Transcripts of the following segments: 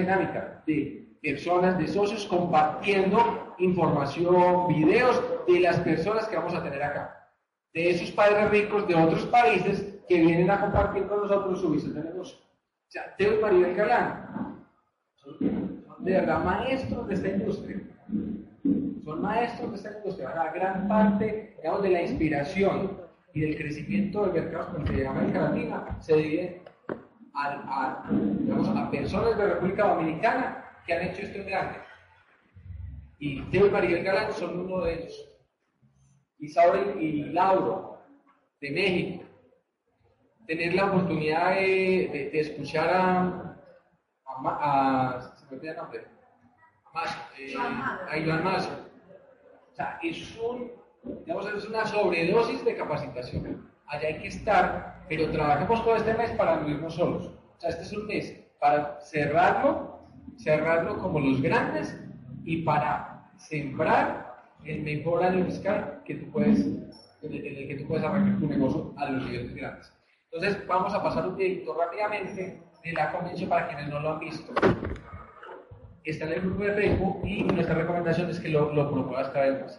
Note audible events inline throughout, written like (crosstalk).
dinámica de personas, de socios compartiendo información, videos de las personas que vamos a tener acá. De esos padres ricos de otros países que vienen a compartir con nosotros su visión de negocio. O sea, Teo y María Galán son, de verdad maestros de esta industria. Son maestros de esta industria. La gran parte, de la inspiración y del crecimiento del mercado de América Latina se divide a, a personas de la República Dominicana que han hecho esto grande. Y Teo y Galán son uno de ellos. Isaura y Lauro, de México. Tener la oportunidad de, de, escuchar a, a, a, ¿se me nombre? Eh, a Iván Mazo. O sea, es, un, digamos, es una sobredosis de capacitación. Allá hay que estar, pero trabajemos todo este mes para no irnos solos. O sea, este es un mes para cerrarlo cerrarlo como los grandes y para sembrar el mejor año fiscal que tú puedes, en el, que tú puedes arrancar tu negocio a los niveles grandes. Entonces, vamos a pasar un videito rápidamente de la convención para quienes no lo han visto. Está en el grupo de Facebook y nuestra recomendación es que lo, lo promuevas cada vez más.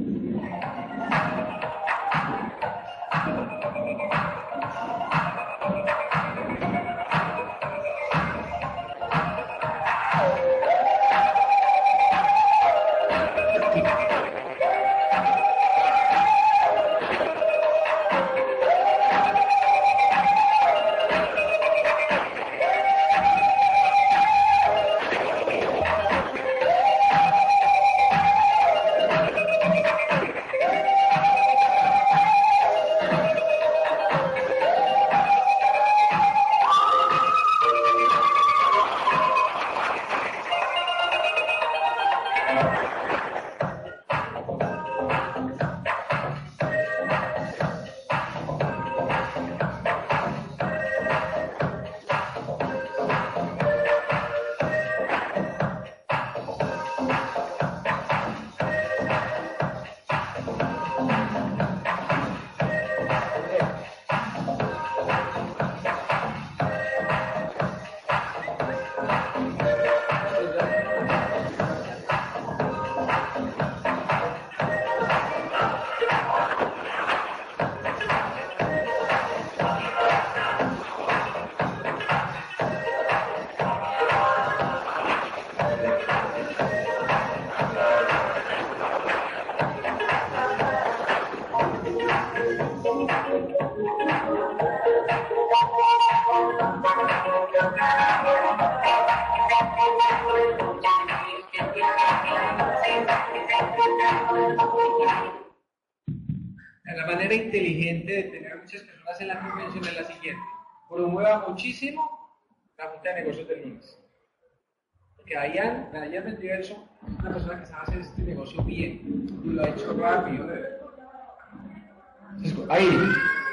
de Negocios del lunes. Porque Dayan, Dayan es una persona que sabe hacer este negocio bien y lo ha hecho rápido. Ahí,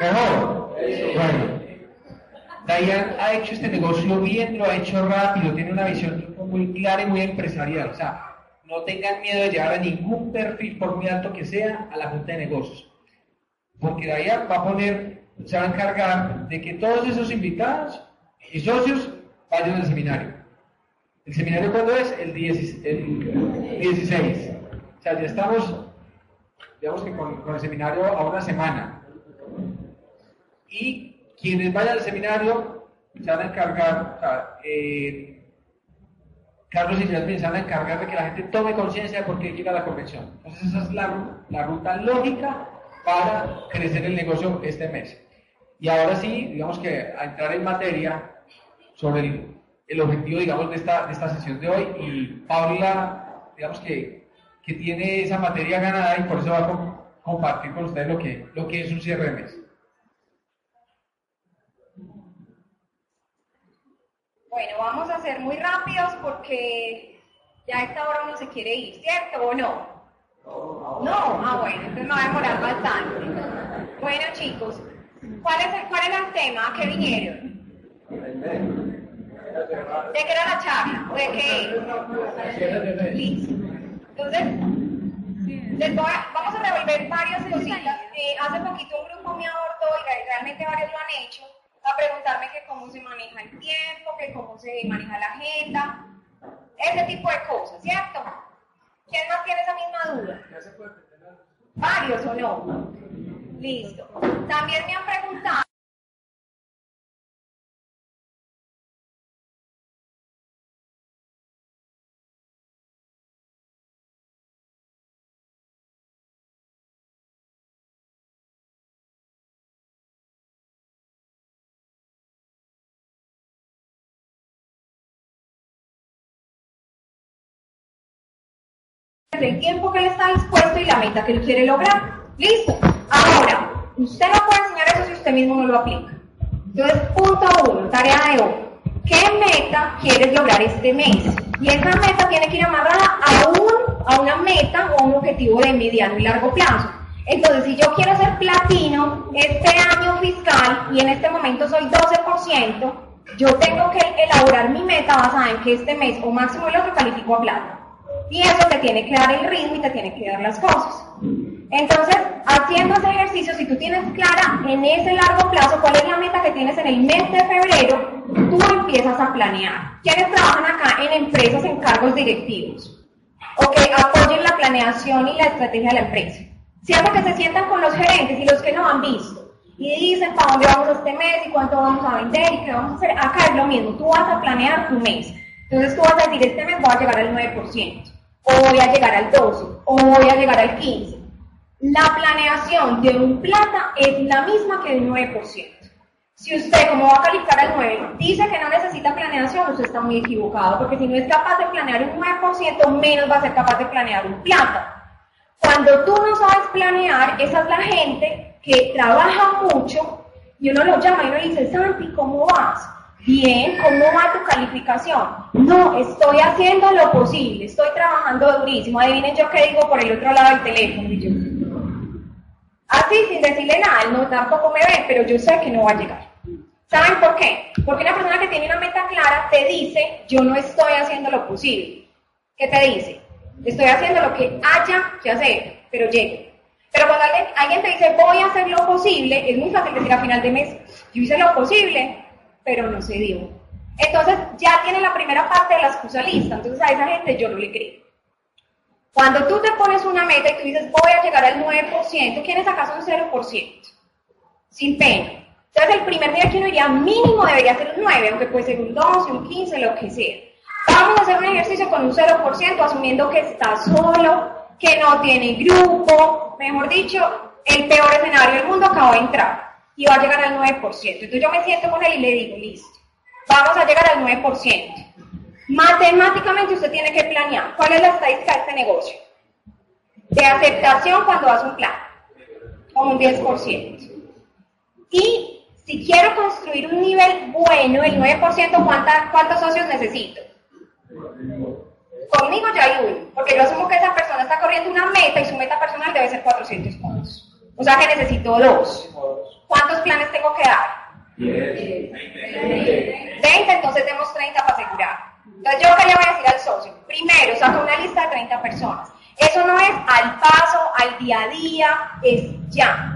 mejor. Bueno. Dayan ha hecho este negocio bien, lo ha hecho rápido, tiene una visión muy clara y muy empresarial. O sea, no tengan miedo de llevar a ningún perfil, por muy alto que sea, a la Junta de Negocios. Porque Dayan va a poner se va a encargar de que todos esos invitados y socios vayan al seminario. ¿El seminario cuándo es? El, 16. O sea, ya estamos, digamos que con, el seminario a una semana. Y quienes vayan al seminario se van a encargar, o sea, eh, Carlos y Jasmine se van a encargar de que la gente tome conciencia de por qué llega la convención. Entonces esa es la, la ruta lógica para crecer el negocio este mes. Y ahora sí, digamos que a entrar en materia sobre el, objetivo, digamos, de esta, de esta sesión de hoy. Y Paula, digamos que, que tiene esa materia ganada y por eso va a compartir con ustedes lo que, lo que es un cierre de mes. Bueno, vamos a ser muy rápidos porque ya a esta hora uno se quiere ir, ¿cierto o no? No, ah bueno, entonces me va a demorar bastante. Bueno chicos, ¿Cuál es el, cuál es el tema? ¿A qué vinieron? ¿De qué era la charla? ¿De qué? Listo. Entonces, vamos a revolver varias cositas. Eh, hace poquito un grupo me abortó seguramente varios lo han hecho, a preguntarme que cómo se maneja el tiempo, que cómo se maneja la agenda, ese tipo de cosas, ¿cierto? ¿Quién más tiene esa misma duda? ¿Varios o no? Listo. También me han preguntado el tiempo que él está dispuesto y la meta que él quiere lograr. Listo. Ahora, usted no puede enseñar eso si usted mismo no lo aplica. Entonces, punto uno, tarea de hoy. ¿Qué meta quieres lograr este mes? Y esa meta tiene que ir amarrada a, un, a una meta o un objetivo de mediano y largo plazo. Entonces, si yo quiero ser platino este año fiscal y en este momento soy 12%, yo tengo que elaborar mi meta basada en que este mes o máximo el otro califico a plata. Y eso te tiene que dar el ritmo y te tiene que dar las cosas. Entonces, haciendo ese ejercicio, si tú tienes clara en ese largo plazo cuál es la meta que tienes en el mes de febrero, tú empiezas a planear. ¿Quiénes trabajan acá en empresas en cargos directivos? O que apoyen la planeación y la estrategia de la empresa. Siempre que se sientan con los gerentes y los que no han visto y dicen para dónde vamos este mes y cuánto vamos a vender y qué vamos a hacer, acá es lo mismo, tú vas a planear tu mes. Entonces tú vas a decir, este mes voy a llegar al 9% o voy a llegar al 12, o voy a llegar al 15. La planeación de un plata es la misma que del 9%. Si usted, como va a calificar al 9, dice que no necesita planeación, usted está muy equivocado, porque si no es capaz de planear un 9%, menos va a ser capaz de planear un plata. Cuando tú no sabes planear, esa es la gente que trabaja mucho y uno lo llama y uno dice, Santi, ¿cómo vas? Bien, ¿cómo va tu calificación? No, estoy haciendo lo posible, estoy trabajando durísimo. Adivinen yo qué digo por el otro lado del teléfono. Así, sin decirle nada, él no tampoco me ve, pero yo sé que no va a llegar. ¿Saben por qué? Porque una persona que tiene una meta clara te dice, yo no estoy haciendo lo posible. ¿Qué te dice? Estoy haciendo lo que haya que hacer, pero llegue. Pero cuando alguien, alguien te dice, voy a hacer lo posible, es muy fácil decir a final de mes, yo hice lo posible, pero no se dio. Entonces ya tiene la primera parte de la excusa lista, entonces a esa gente yo no le creo. Cuando tú te pones una meta y tú dices voy a llegar al 9%, ¿quiénes acaso un 0%? Sin pena. Entonces el primer día que uno diría mínimo debería ser un 9, aunque puede ser un 12, un 15, lo que sea. Vamos a hacer un ejercicio con un 0%, asumiendo que está solo, que no tiene grupo, mejor dicho, el peor escenario del mundo acabó de entrar y va a llegar al 9%. Entonces yo me siento con él y le digo, listo, vamos a llegar al 9%. Matemáticamente usted tiene que planear. ¿Cuál es la estadística de este negocio? De aceptación cuando hace un plan, con un 10%. Y si quiero construir un nivel bueno, el 9%, ¿cuántos socios necesito? Conmigo ya hay uno, porque yo asumo que esa persona está corriendo una meta y su meta personal debe ser 400 puntos. O sea que necesito dos. ¿Cuántos planes tengo que dar? 20, entonces demos 30 para asegurar. Entonces, ¿yo qué le voy a decir al socio? Primero, saca una lista de 30 personas. Eso no es al paso, al día a día, es ya.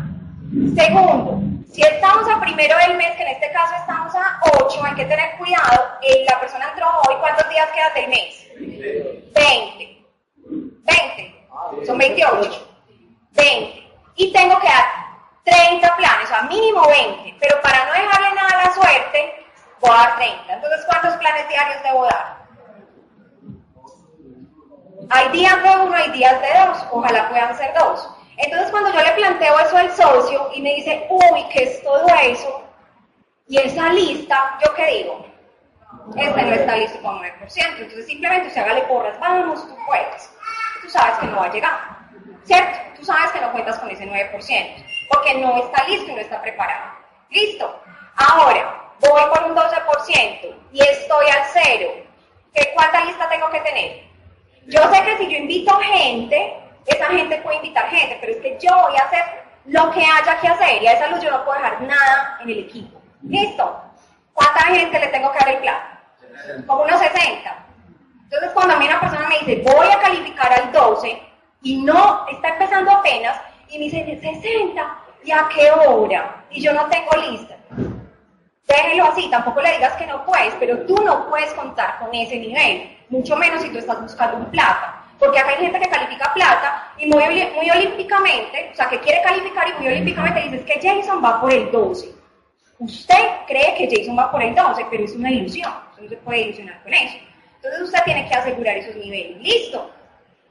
Segundo, si estamos a primero del mes, que en este caso estamos a 8, hay que tener cuidado. Eh, la persona entró hoy, ¿cuántos días quedan del mes? 20. 20. Son 28. 20. Y tengo que dar 30 planes, o sea, mínimo 20, pero para no dejarle nada a la suerte, voy a dar 30. Entonces, ¿cuántos planes diarios debo dar? Hay días de uno, hay días de dos, ojalá puedan ser dos. Entonces, cuando yo le planteo eso al socio y me dice, uy, ¿qué es todo eso? Y esa lista, ¿yo qué digo? Este no está listo con 9%. Entonces, simplemente usted hágale porras, vamos, tú puedes. Tú sabes que no va a llegar, ¿cierto? Tú sabes que no cuentas con ese 9% porque no está listo y no está preparado. ¿Listo? Ahora, voy por un 12% y estoy al cero. ¿Qué, ¿Cuánta lista tengo que tener? Yo sé que si yo invito gente, esa gente puede invitar gente, pero es que yo voy a hacer lo que haya que hacer y a esa luz yo no puedo dejar nada en el equipo. ¿Listo? ¿Cuánta gente le tengo que dar el plan? Como unos 60. Entonces, cuando a mí una persona me dice, voy a calificar al 12 y no está empezando apenas, y me dice, 60, ¿Y a qué hora? Y yo no tengo lista. Déjelo así, tampoco le digas que no puedes, pero tú no puedes contar con ese nivel, mucho menos si tú estás buscando un plata. Porque acá hay gente que califica plata y muy, muy olímpicamente, o sea, que quiere calificar y muy olímpicamente dices que Jason va por el 12. Usted cree que Jason va por el 12, pero es una ilusión. Usted no se puede ilusionar con eso. Entonces usted tiene que asegurar esos niveles. Listo.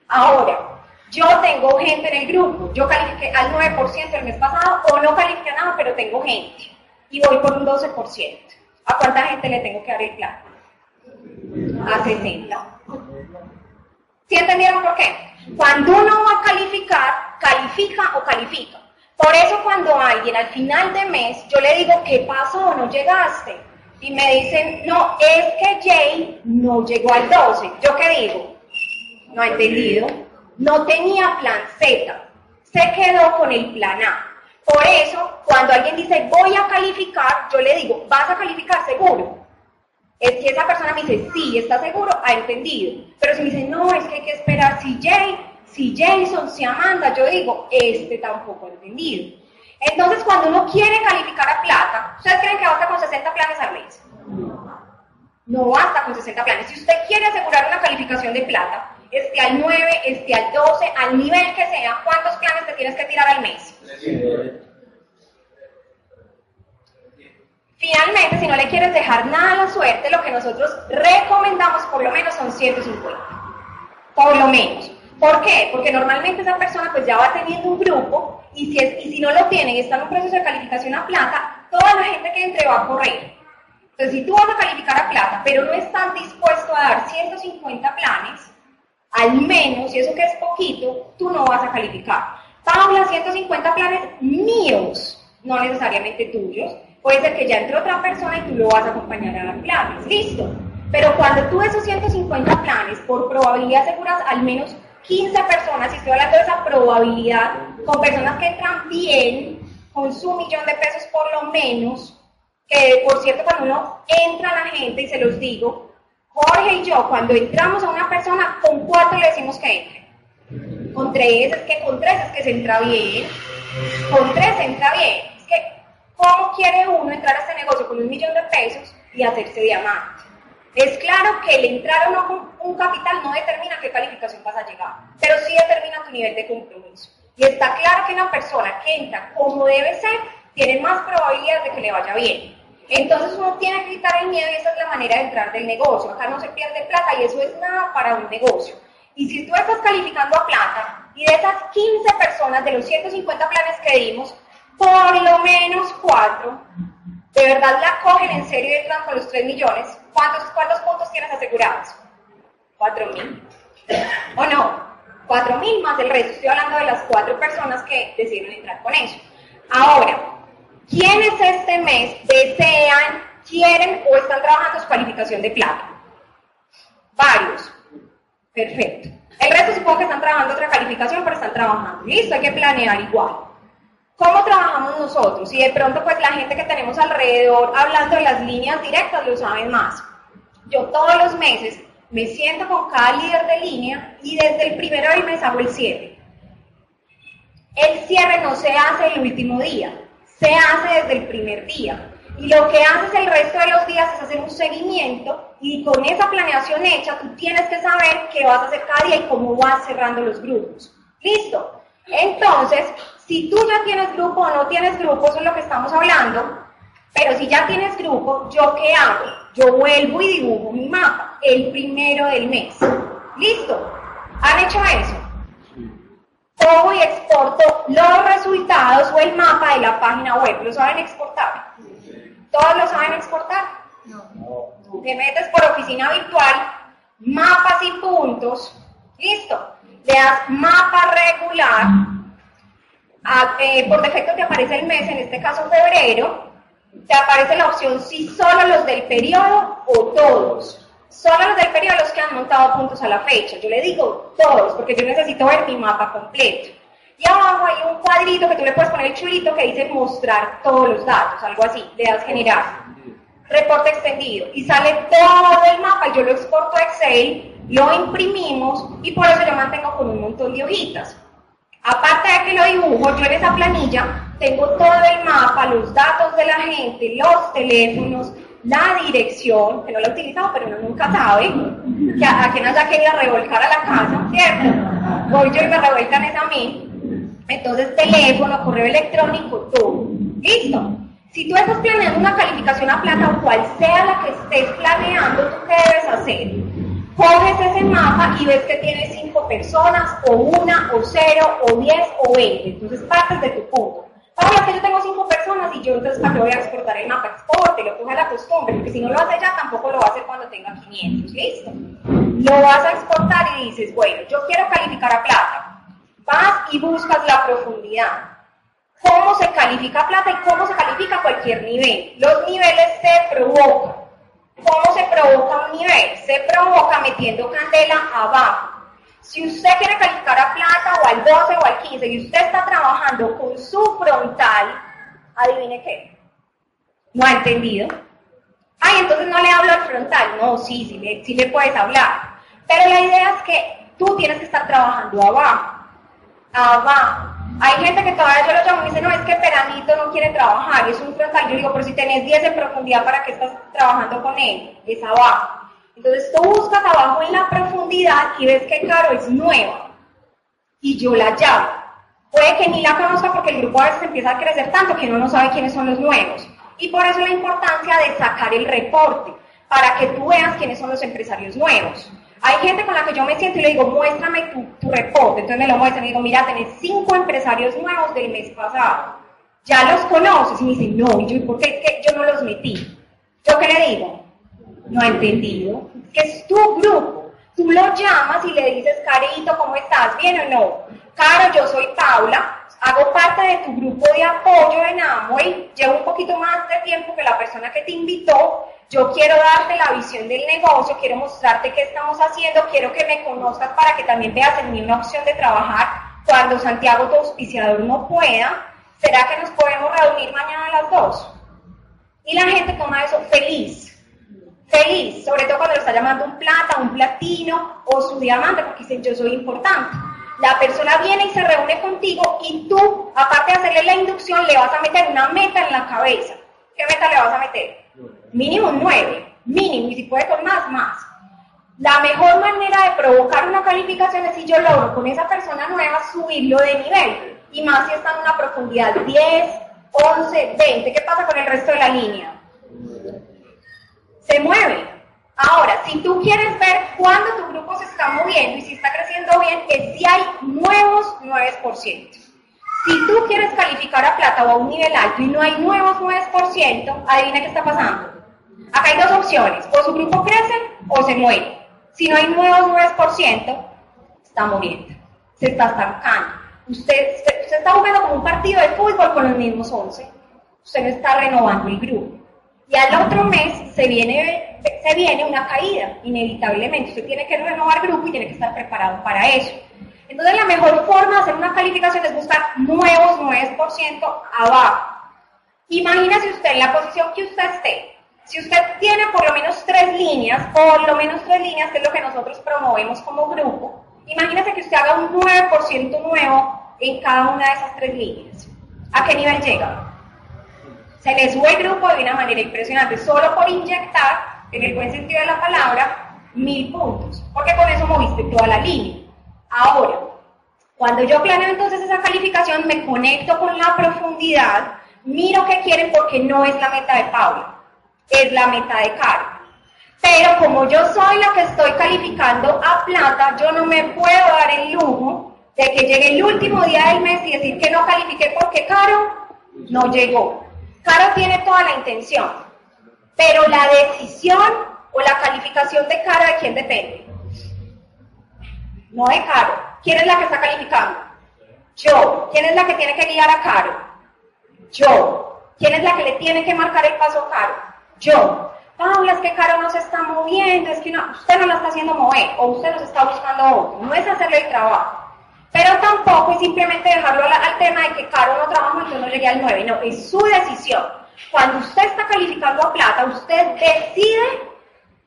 Ahora, yo tengo gente en el grupo. Yo califiqué al 9% el mes pasado o no califiqué nada, pero tengo gente. Y voy por un 12%. ¿A cuánta gente le tengo que dar el plan? A 60. ¿Sí entendieron por qué? Cuando uno va a calificar, califica o califica. Por eso cuando alguien al final de mes, yo le digo, ¿qué pasó? ¿No llegaste? Y me dicen, no, es que Jay no llegó al 12. ¿Yo qué digo? No ha entendido. No tenía plan Z. Se quedó con el plan A. Por eso, cuando alguien dice, voy a calificar, yo le digo, ¿vas a calificar seguro? Es que esa persona me dice, sí, está seguro, ha entendido. Pero si me dice, no, es que hay que esperar si Jay, si Jason, si Amanda, yo digo, este tampoco ha entendido. Entonces, cuando uno quiere calificar a plata, ¿ustedes creen que basta con 60 planes al mes? No basta con 60 planes. Si usted quiere asegurar una calificación de plata, esté al 9, esté al 12, al nivel que sea, ¿cuántos planes te tienes que tirar al mes? Finalmente, si no le quieres dejar nada a la suerte, lo que nosotros recomendamos por lo menos son 150. Por lo menos. ¿Por qué? Porque normalmente esa persona pues ya va teniendo un grupo y si, es, y si no lo tiene y está en un proceso de calificación a plata, toda la gente que entre va a correr. Entonces, si tú vas a calificar a plata, pero no estás dispuesto a dar 150 planes, al menos, y eso que es poquito, tú no vas a calificar. Paula, 150 planes míos, no necesariamente tuyos, Puede ser que ya entre otra persona y tú lo vas a acompañar a dar planes. Listo. Pero cuando tú esos 150 planes, por probabilidad aseguras al menos 15 personas, y estoy hablando de esa probabilidad, con personas que entran bien, con su millón de pesos por lo menos, que por cierto cuando uno entra a la gente, y se los digo, Jorge y yo, cuando entramos a una persona, con cuatro le decimos que entre. Con tres, es que con tres es que se entra bien. Con tres se entra bien. ¿Cómo quiere uno entrar a este negocio con un millón de pesos y hacerse diamante? Es claro que el entrar o no con un capital no determina qué calificación vas a llegar, pero sí determina tu nivel de compromiso. Y está claro que una persona que entra como debe ser tiene más probabilidades de que le vaya bien. Entonces uno tiene que quitar el miedo y esa es la manera de entrar del negocio. Acá no se pierde plata y eso es nada para un negocio. Y si tú estás calificando a plata y de esas 15 personas de los 150 planes que dimos, por lo menos cuatro, de verdad la cogen en serio y entran con los 3 millones, ¿cuántos, ¿cuántos puntos tienes asegurados? Cuatro mil. ¿O no? Cuatro mil más el resto. Estoy hablando de las cuatro personas que decidieron entrar con eso. Ahora, ¿quiénes este mes desean, quieren o están trabajando su cualificación de plata? Varios. Perfecto. El resto supongo que están trabajando otra calificación, pero están trabajando. Listo, hay que planear igual. ¿Cómo trabajamos nosotros? Y de pronto pues la gente que tenemos alrededor hablando de las líneas directas lo saben más. Yo todos los meses me siento con cada líder de línea y desde el primero del mes hago el cierre. El cierre no se hace el último día, se hace desde el primer día. Y lo que haces el resto de los días es hacer un seguimiento y con esa planeación hecha tú tienes que saber qué vas a hacer cada día y cómo vas cerrando los grupos. ¿Listo? Entonces, si tú ya tienes grupo o no tienes grupo, eso es lo que estamos hablando, pero si ya tienes grupo, ¿yo qué hago? Yo vuelvo y dibujo mi mapa el primero del mes. ¿Listo? ¿Han hecho eso? Cojo y exporto los resultados o el mapa de la página web. ¿Lo saben exportar? ¿Todos lo saben exportar? No. Te metes por oficina virtual, mapas y puntos. ¿Listo? le das mapa regular, eh, por defecto te aparece el mes, en este caso febrero, te aparece la opción si solo los del periodo o todos. Solo los del periodo los que han montado puntos a la fecha. Yo le digo todos, porque yo necesito ver mi mapa completo. Y abajo hay un cuadrito que tú le puedes poner el chulito que dice mostrar todos los datos, algo así, le das generar. Reporte extendido. Y sale todo el mapa, yo lo exporto a Excel lo imprimimos y por eso yo mantengo con un montón de hojitas. Aparte de que lo dibujo, yo en esa planilla tengo todo el mapa, los datos de la gente, los teléfonos, la dirección, que no la he utilizado, pero uno nunca sabe, que a, a quien haya querido revolcar a la casa, ¿cierto? Voy yo y me revuelcan es a mí. Entonces, teléfono, correo electrónico, todo. ¿Listo? Si tú estás planeando una calificación a plata o cual sea la que estés planeando, ¿tú qué debes hacer? Coges ese mapa y ves que tiene cinco personas, o una, o cero, o diez, o veinte. Entonces partes de tu punto. Yo tengo cinco personas y yo entonces para qué voy a exportar el mapa, exporte, lo coge a la costumbre, porque si no lo hace ya, tampoco lo va a hacer cuando tenga 500, ¿listo? Lo vas a exportar y dices, bueno, yo quiero calificar a plata. Vas y buscas la profundidad. ¿Cómo se califica plata y cómo se califica cualquier nivel? Los niveles se provocan. ¿Cómo se provoca un nivel? Se provoca metiendo candela abajo. Si usted quiere calificar a plata o al 12 o al 15 y usted está trabajando con su frontal, adivine qué. No ha entendido. Ay, entonces no le hablo al frontal. No, sí, sí le, sí le puedes hablar. Pero la idea es que tú tienes que estar trabajando abajo. Abajo. Hay gente que todavía yo lo llamo y dice, no, es que Peranito no quiere trabajar, es un frontal. Yo digo, pero si tenés 10 de profundidad, ¿para qué estás trabajando con él? Es abajo. Entonces tú buscas abajo en la profundidad y ves que Caro es nueva. Y yo la llamo. Puede que ni la conozca porque el grupo a veces empieza a crecer tanto que uno no sabe quiénes son los nuevos. Y por eso la importancia de sacar el reporte, para que tú veas quiénes son los empresarios nuevos. Hay gente con la que yo me siento y le digo, muéstrame tu, reporte. Entonces me lo muestra y digo, mira, tenés cinco empresarios nuevos del mes pasado. Ya los conoces. Y me dice, no, y yo, ¿por qué que yo no los metí? ¿Yo qué le digo? No entendido. Que es tu grupo. Tú lo llamas y le dices, Carito, ¿cómo estás? ¿Bien o no? Caro, yo soy Paula, hago parte de tu grupo de apoyo en Amway, llevo un poquito más de tiempo que la persona que te invitó, yo quiero darte la visión del negocio, quiero mostrarte qué estamos haciendo, quiero que me conozcas para que también veas en mí una opción de trabajar cuando Santiago, tu auspiciador, no pueda. ¿Será que nos podemos reunir mañana a las dos? Y la gente toma eso feliz, feliz, sobre todo cuando lo está llamando un plata, un platino o su diamante, porque dicen yo soy importante. La persona viene y se reúne contigo y tú, aparte de hacerle la inducción, le vas a meter una meta en la cabeza. ¿Qué meta le vas a meter? Mínimo nueve, mínimo, y si puede con más, más. La mejor manera de provocar una calificación es si yo logro con esa persona nueva subirlo de nivel. Y más si está en una profundidad 10, 11, 20. ¿Qué pasa con el resto de la línea? Se mueve. Ahora, si tú quieres ver cuándo tu grupo se está moviendo y si está creciendo bien, es si hay nuevos 9%. Si tú quieres calificar a plata o a un nivel alto y no hay nuevos 9%, adivina qué está pasando. Acá hay dos opciones, o su grupo crece o se muere. Si no hay nuevos 9%, está muriendo, se está estancando. Usted, usted está jugando como un partido de fútbol con los mismos 11. Usted no está renovando el grupo. Y al otro mes se viene, se viene una caída, inevitablemente. Usted tiene que renovar grupo y tiene que estar preparado para eso. Entonces la mejor forma de hacer una calificación es buscar nuevos 9% abajo. Imagínese usted en la posición que usted esté. Si usted tiene por lo menos tres líneas, por lo menos tres líneas, que es lo que nosotros promovemos como grupo, imagínese que usted haga un 9% nuevo en cada una de esas tres líneas. ¿A qué nivel llega? Se le sube el grupo de una manera impresionante, solo por inyectar, en el buen sentido de la palabra, mil puntos, porque con eso moviste toda la línea. Ahora, cuando yo planeo entonces esa calificación, me conecto con la profundidad, miro qué quieren porque no es la meta de Paula, es la meta de Caro. Pero como yo soy la que estoy calificando a plata, yo no me puedo dar el lujo de que llegue el último día del mes y decir que no califiqué porque Caro no llegó. Caro tiene toda la intención, pero la decisión o la calificación de Caro, ¿de quién depende? No de Caro. ¿Quién es la que está calificando? Yo. ¿Quién es la que tiene que guiar a Caro? Yo. ¿Quién es la que le tiene que marcar el paso a Caro? Yo. Paula, es que Caro no se está moviendo, es que no, usted no la está haciendo mover, o usted nos está buscando otro. No es hacerle el trabajo. Pero tampoco es simplemente dejarlo al, al tema de que Caro no trabaja, entonces no llegue al 9. No, es su decisión. Cuando usted está calificando a plata, usted decide,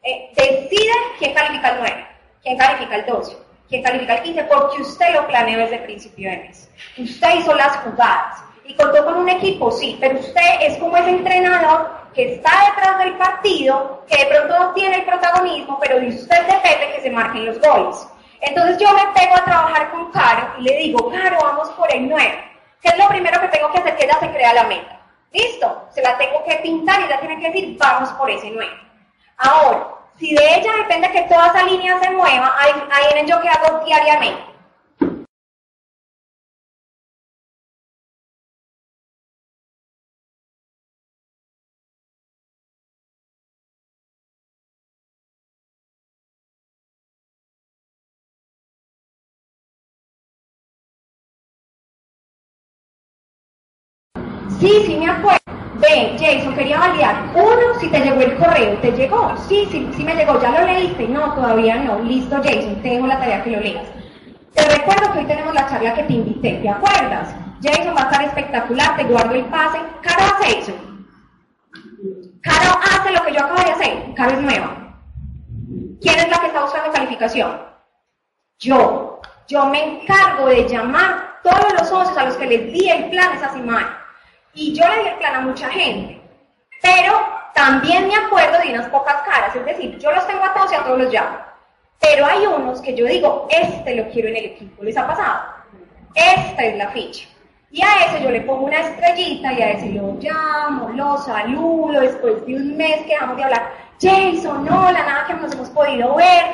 eh, decide quién califica el 9, quién califica el 12. ¿Quién califica el 15? Porque usted lo planeó desde el principio de mes. Usted hizo las jugadas y contó con un equipo, sí, pero usted es como ese entrenador que está detrás del partido, que de pronto no tiene el protagonismo, pero de usted depende que se marquen los goles. Entonces yo me pego a trabajar con Caro le digo, Caro, vamos por el 9. ¿Qué es lo primero que tengo que hacer? Que ella se crea la meta. ¿Listo? Se la tengo que pintar y ella tiene que decir, vamos por ese 9. Ahora, si de ella depende que toda esa línea se mueva, ahí, ahí en yo que hago diariamente. Sí, sí me acuerdo. Ve, Jason, quería validar. Uno, si te llegó el correo, ¿te llegó? Sí, sí, sí me llegó. ¿Ya lo leíste? No, todavía no. Listo, Jason, te dejo la tarea que lo leas. Te recuerdo que hoy tenemos la charla que te invité, ¿te acuerdas? Jason va a estar espectacular, te guardo el pase. Caro hace eso. Caro hace lo que yo acabo de hacer. Caro es nueva. ¿Quién es la que está buscando calificación? Yo. Yo me encargo de llamar todos los socios a los que les di el plan esa semana y yo le di el plan a mucha gente, pero también me acuerdo de unas pocas caras, es decir, yo los tengo a todos y a todos los llamo, pero hay unos que yo digo, este lo quiero en el equipo, ¿les ha pasado? Esta es la ficha. Y a ese yo le pongo una estrellita y a ese lo llamo, lo saludo, después de un mes que dejamos de hablar, Jason, hola, nada que nos hemos podido ver,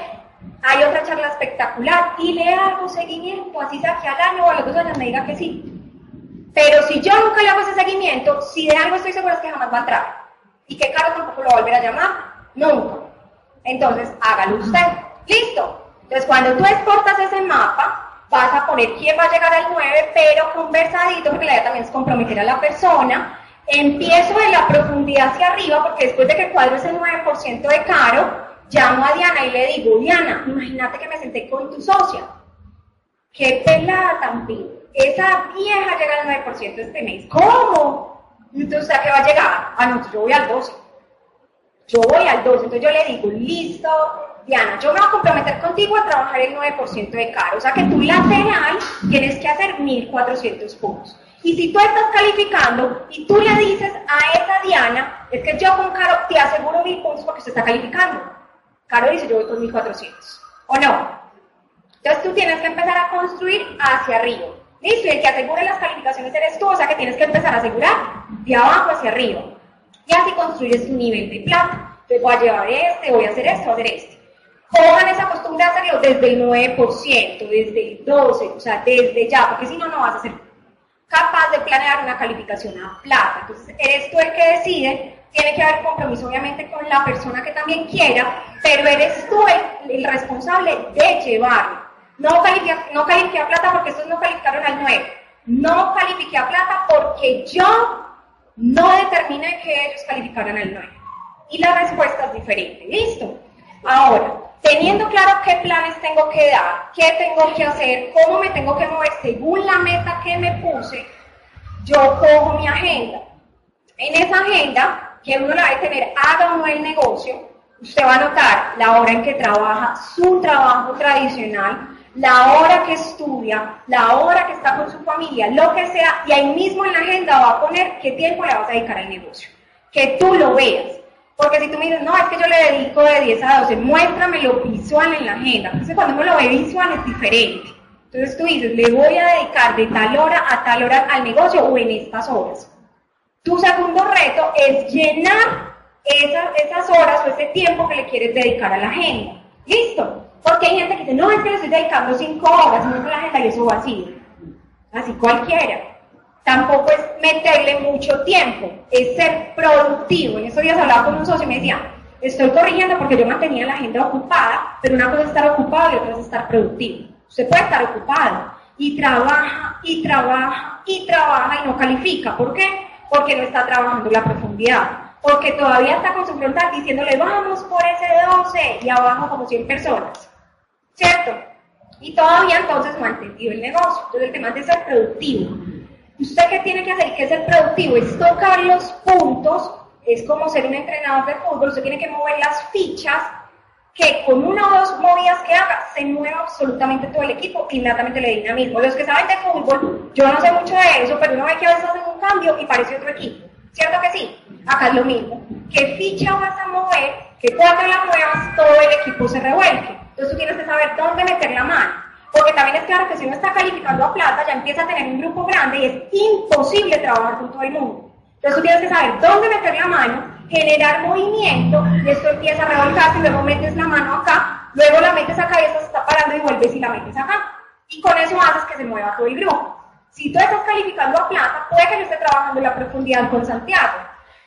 hay otra charla espectacular y le hago seguimiento, así sea que al año o a los dos años me diga que sí. Pero si yo nunca le hago ese seguimiento, si de algo estoy segura es que jamás va a entrar. Y que Carlos tampoco lo va a volver a llamar, nunca. Entonces, hágalo usted. Listo. Entonces, cuando tú exportas ese mapa, vas a poner quién va a llegar al 9, pero conversadito, porque la idea también es comprometer a la persona. Empiezo de la profundidad hacia arriba, porque después de que cuadro ese 9% de caro, llamo a Diana y le digo, Diana, imagínate que me senté con tu socia. Qué pelada tan esa vieja llega al 9% este mes. ¿Cómo? Entonces, ¿a qué va a llegar? Ah, no, yo voy al 12. Yo voy al 12. Entonces yo le digo, listo, Diana, yo me voy a comprometer contigo a trabajar el 9% de caro. O sea que tú lateral tienes que hacer 1400 puntos. Y si tú estás calificando y tú le dices a esa Diana, es que yo con Caro te aseguro 1000 puntos porque se está calificando. Caro dice, yo voy con 1400. ¿O no? Entonces tú tienes que empezar a construir hacia arriba. Listo, y el que asegure las calificaciones eres tú, o sea que tienes que empezar a asegurar de abajo hacia arriba. Y así construyes tu nivel de plata. Entonces voy a llevar este, voy a hacer esto, voy a hacer este. Cojan esa costumbre de hacerlo desde el 9%, desde el 12%, o sea, desde ya, porque si no, no vas a ser capaz de planear una calificación a plata. Entonces, eres tú el que decide, tiene que haber compromiso obviamente con la persona que también quiera, pero eres tú el, el responsable de llevarlo. No califiqué, a plata porque estos no calificaron al 9. No califiqué a plata porque yo no determiné que ellos calificaran al 9. Y la respuesta es diferente. ¿Listo? Ahora, teniendo claro qué planes tengo que dar, qué tengo que hacer, cómo me tengo que mover según la meta que me puse, yo cojo mi agenda. En esa agenda, que uno la debe tener, haga o no el negocio, usted va a notar la hora en que trabaja su trabajo tradicional, la hora que estudia, la hora que está con su familia, lo que sea, y ahí mismo en la agenda va a poner qué tiempo le vas a dedicar al negocio. Que tú lo veas. Porque si tú me dices, no, es que yo le dedico de 10 a 12, muéstramelo visual en la agenda. Entonces cuando uno lo ve visual es diferente. Entonces tú dices, le voy a dedicar de tal hora a tal hora al negocio o en estas horas. Tu segundo reto es llenar esas, esas horas o ese tiempo que le quieres dedicar a la agenda. ¿Listo? Porque hay gente que dice, no, es que le estoy dedicando cinco horas, no la agenda y eso vacío. Así cualquiera. Tampoco es meterle mucho tiempo, es ser productivo. En estos días hablaba con un socio y me decía, estoy corrigiendo porque yo mantenía la agenda ocupada, pero una cosa es estar ocupado y otra es estar productivo. Usted puede estar ocupado y trabaja y trabaja y trabaja y no califica. ¿Por qué? Porque no está trabajando la profundidad. Porque todavía está con su frontal diciéndole, vamos por ese 12 y abajo como 100 personas. ¿Cierto? Y todavía entonces entendido el negocio. Entonces el tema es de ser productivo. ¿Usted qué tiene que hacer? ¿Qué es ser productivo? Es tocar los puntos, es como ser un entrenador de fútbol, usted tiene que mover las fichas que con una o dos movidas que haga se mueva absolutamente todo el equipo inmediatamente le dinamismo. Los que saben de fútbol, yo no sé mucho de eso, pero uno ve que a veces hacen un cambio y parece otro equipo. ¿Cierto que sí? Acá es lo mismo. ¿Qué ficha vas a mover? Que cuando la muevas todo el equipo se revuelque. Entonces tú tienes que saber dónde meter la mano. Porque también es claro que si uno está calificando a plata, ya empieza a tener un grupo grande y es imposible trabajar con todo el mundo. Entonces tú tienes que saber dónde meter la mano, generar movimiento, y esto empieza a revolcarse, y luego metes la mano acá, luego la metes acá y se está parando y vuelves y la metes acá. Y con eso haces que se mueva todo el grupo. Si tú estás calificando a plata, puede que yo esté trabajando la profundidad con Santiago.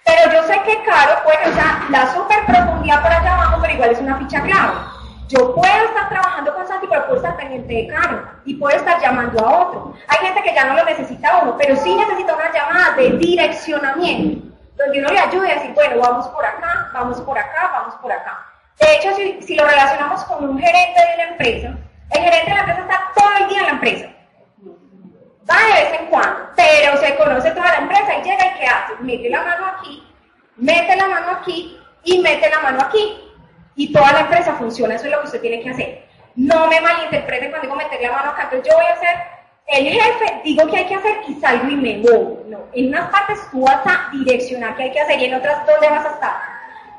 Pero yo sé que Caro puede sea la super profundidad por allá abajo, pero igual es una ficha clave. Yo puedo estar trabajando con Santi, pero puedo pendiente de Caro y puedo estar llamando a otro. Hay gente que ya no lo necesita uno, pero sí necesita una llamada de direccionamiento, donde uno le ayude a decir, bueno, vamos por acá, vamos por acá, vamos por acá. De hecho, si, lo relacionamos con un gerente de la empresa, el gerente de la empresa está todo el día en la empresa va de vez en cuando, pero se conoce toda la empresa y llega y ¿qué hace? Mete la mano aquí, mete la mano aquí y mete la mano aquí. Y toda la empresa funciona, eso es lo que usted tiene que hacer. No me malinterpreten cuando digo meter la mano acá, entonces yo voy a ser el jefe, digo que hay que hacer y salgo y me muevo. No, en unas partes tú vas a direccionar qué hay que hacer y en otras, ¿dónde vas a estar?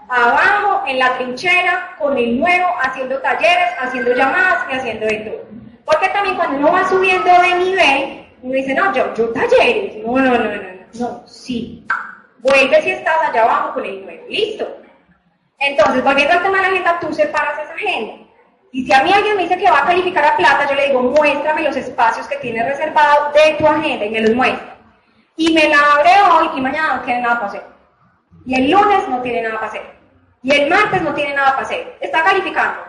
Abajo, en la trinchera, con el nuevo, haciendo talleres, haciendo llamadas y haciendo de todo. Porque también cuando uno va subiendo de nivel, uno dice, no, yo, yo talleres. No, no, no, no, no, no, sí. Vuelve si estás allá abajo con el nuevo. Listo. Entonces, volviendo al tema de la agenda, tú separas esa agenda. Y si a mí alguien me dice que va a calificar a plata, yo le digo, muéstrame los espacios que tienes reservados de tu agenda y me los muestra. Y me la abre hoy y mañana no tiene nada para hacer. Y el lunes no tiene nada para hacer. Y el martes no tiene nada para hacer. Está calificando.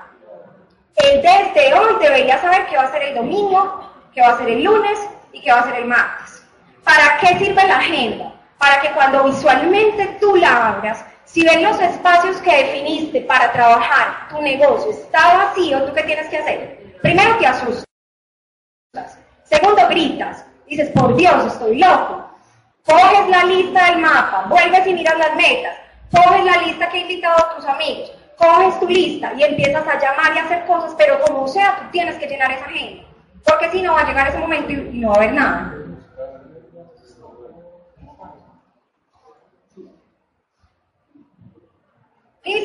El desde hoy debería saber qué va a ser el domingo, qué va a ser el lunes, y qué va a ser el martes. ¿Para qué sirve la agenda? Para que cuando visualmente tú la abras, si ven los espacios que definiste para trabajar tu negocio está vacío, ¿tú qué tienes que hacer? Primero te asustas. Segundo, gritas. Dices, por Dios, estoy loco. Coges la lista del mapa, vuelves y miras las metas. Coges la lista que he invitado a tus amigos. Coges tu lista y empiezas a llamar y a hacer cosas, pero como sea, tú tienes que llenar esa agenda. Porque si no, va a llegar ese momento y, no va a haber nada.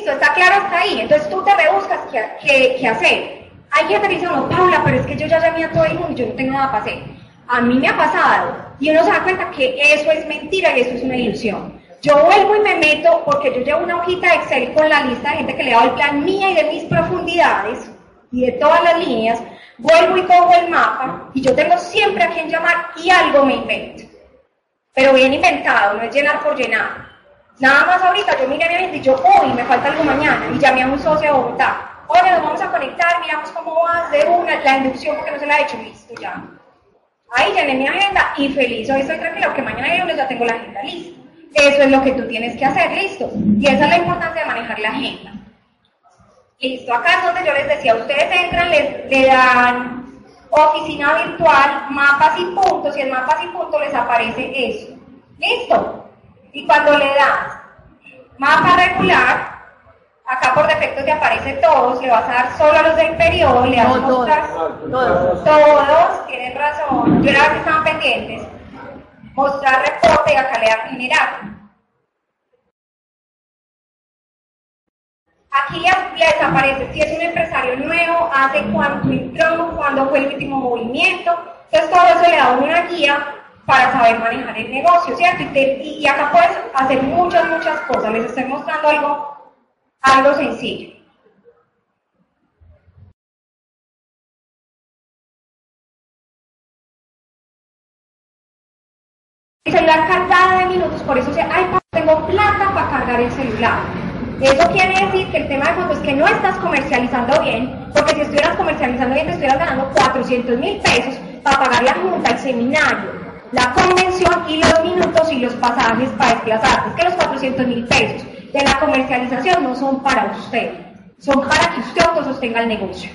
Está claro hasta ahí. Entonces tú te rebuscas qué, hacer. Hay gente que dice, no, Paula, pero es que yo ya llamé a todo el mundo y yo no tengo nada para hacer. A mí me ha pasado. Y uno se da cuenta que eso es mentira y eso es una ilusión. Yo vuelvo y me meto porque yo llevo una hojita de Excel con la lista de gente que le dado el plan mía y de mis profundidades y de todas las líneas vuelvo y cojo el mapa y yo tengo siempre a quien llamar y algo me invento. Pero bien inventado, no es llenar por llenar. Nada más ahorita yo miré mi agenda y yo, hoy me falta algo mañana y llamé a un socio de Bogotá. Oye, nos vamos a conectar, miramos cómo va de una, la inducción porque no se la ha hecho, listo ya. Ahí llené mi agenda y feliz, hoy estoy tranquilo que mañana lunes ya tengo la agenda lista. Eso es lo que tú tienes que hacer, listo. Y esa es la importancia de manejar la agenda. Listo, acá es donde yo les decía, ustedes entran, les, le dan oficina virtual, mapas y puntos, y en mapas y puntos les aparece eso. ¿Listo? Y cuando le das mapa regular, acá por defecto te aparece todos, le vas a dar solo a los del periodo, le vas a mostrar todos, todos, tienen razón, yo era que estaban pendientes, mostrar reporte y acá le dan generar. Aquí les, aparece si es un empresario nuevo, hace cuánto entró, cuándo fue el último movimiento. Entonces todo eso le da una guía para saber manejar el negocio, ¿cierto? Y, acá puedes hacer muchas, muchas cosas. Les estoy mostrando algo, algo sencillo. El celular cargado de minutos, por eso se, ay, tengo plata para cargar el celular. Eso quiere decir que el tema de fondo es que no estás comercializando bien, porque si estuvieras comercializando bien te estuvieras ganando 400 mil pesos para pagar la junta, el seminario, la convención y los minutos y los pasajes para desplazarte. Es que los 400 mil pesos de la comercialización no son para usted, son para que usted autosostenga el negocio.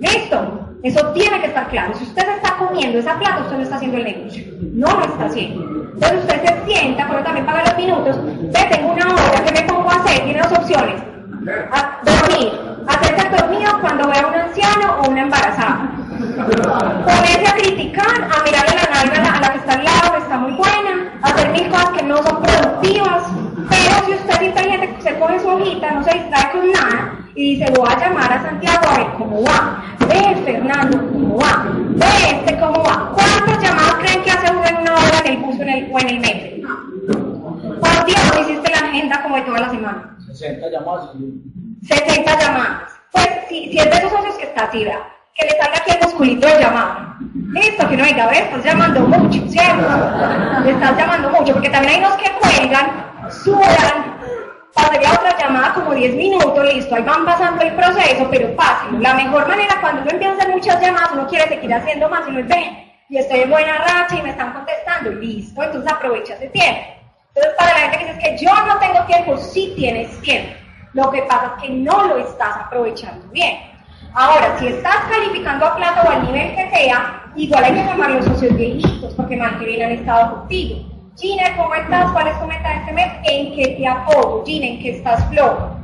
¿Listo? Eso tiene que estar claro. Si usted está comiendo esa plata, usted no está haciendo el negocio. No lo está haciendo. Entonces usted se sienta, pero también paga los minutos. Ve, tengo una hora, ¿qué me pongo a hacer? Tiene dos opciones. A dormir, una embarazada. Ponerse a criticar, a mirarle la nalga a la que está al lado, que está muy buena, a hacer mil cosas que no son productivas. Pero si usted es inteligente, se pone su hojita, no se distrae con nada y dice, voy a llamar a Santiago a ver cómo va. Ve, Fernando, cómo va. Ve, este, cómo va. ¿Cuántas llamadas creen que hace uno en una hora en el bus o en el, o en el metro? Por Dios, no hiciste la agenda como de toda la semana. 60 llamadas. 60 llamadas. Pues si, si es de esos socios que está así, ¿verdad? Que le salga aquí el musculito de llamada. Listo, que no diga, ver, estás llamando mucho, ¿cierto? Estás llamando mucho, porque también hay unos que cuelgan, sudan, pasaría otra llamada como 10 minutos, listo, ahí van pasando el proceso, pero fácil. La mejor manera cuando uno empieza a hacer muchas llamadas, uno quiere seguir haciendo más y no es, ven, y estoy en buena racha y me están contestando, listo, entonces aprovecha ese tiempo. Entonces, para la gente que dice que yo no tengo tiempo, sí tienes tiempo. Lo que pasa es que no lo estás aprovechando bien. Ahora, si estás calificando a plata o al nivel que sea, igual hay que llamar los socios viejitos, porque mal que bien han estado contigo. Gina, ¿cómo estás? ¿Cuál es tu meta de este mes? ¿En qué te apoyo? Gina, ¿en qué estás flojo?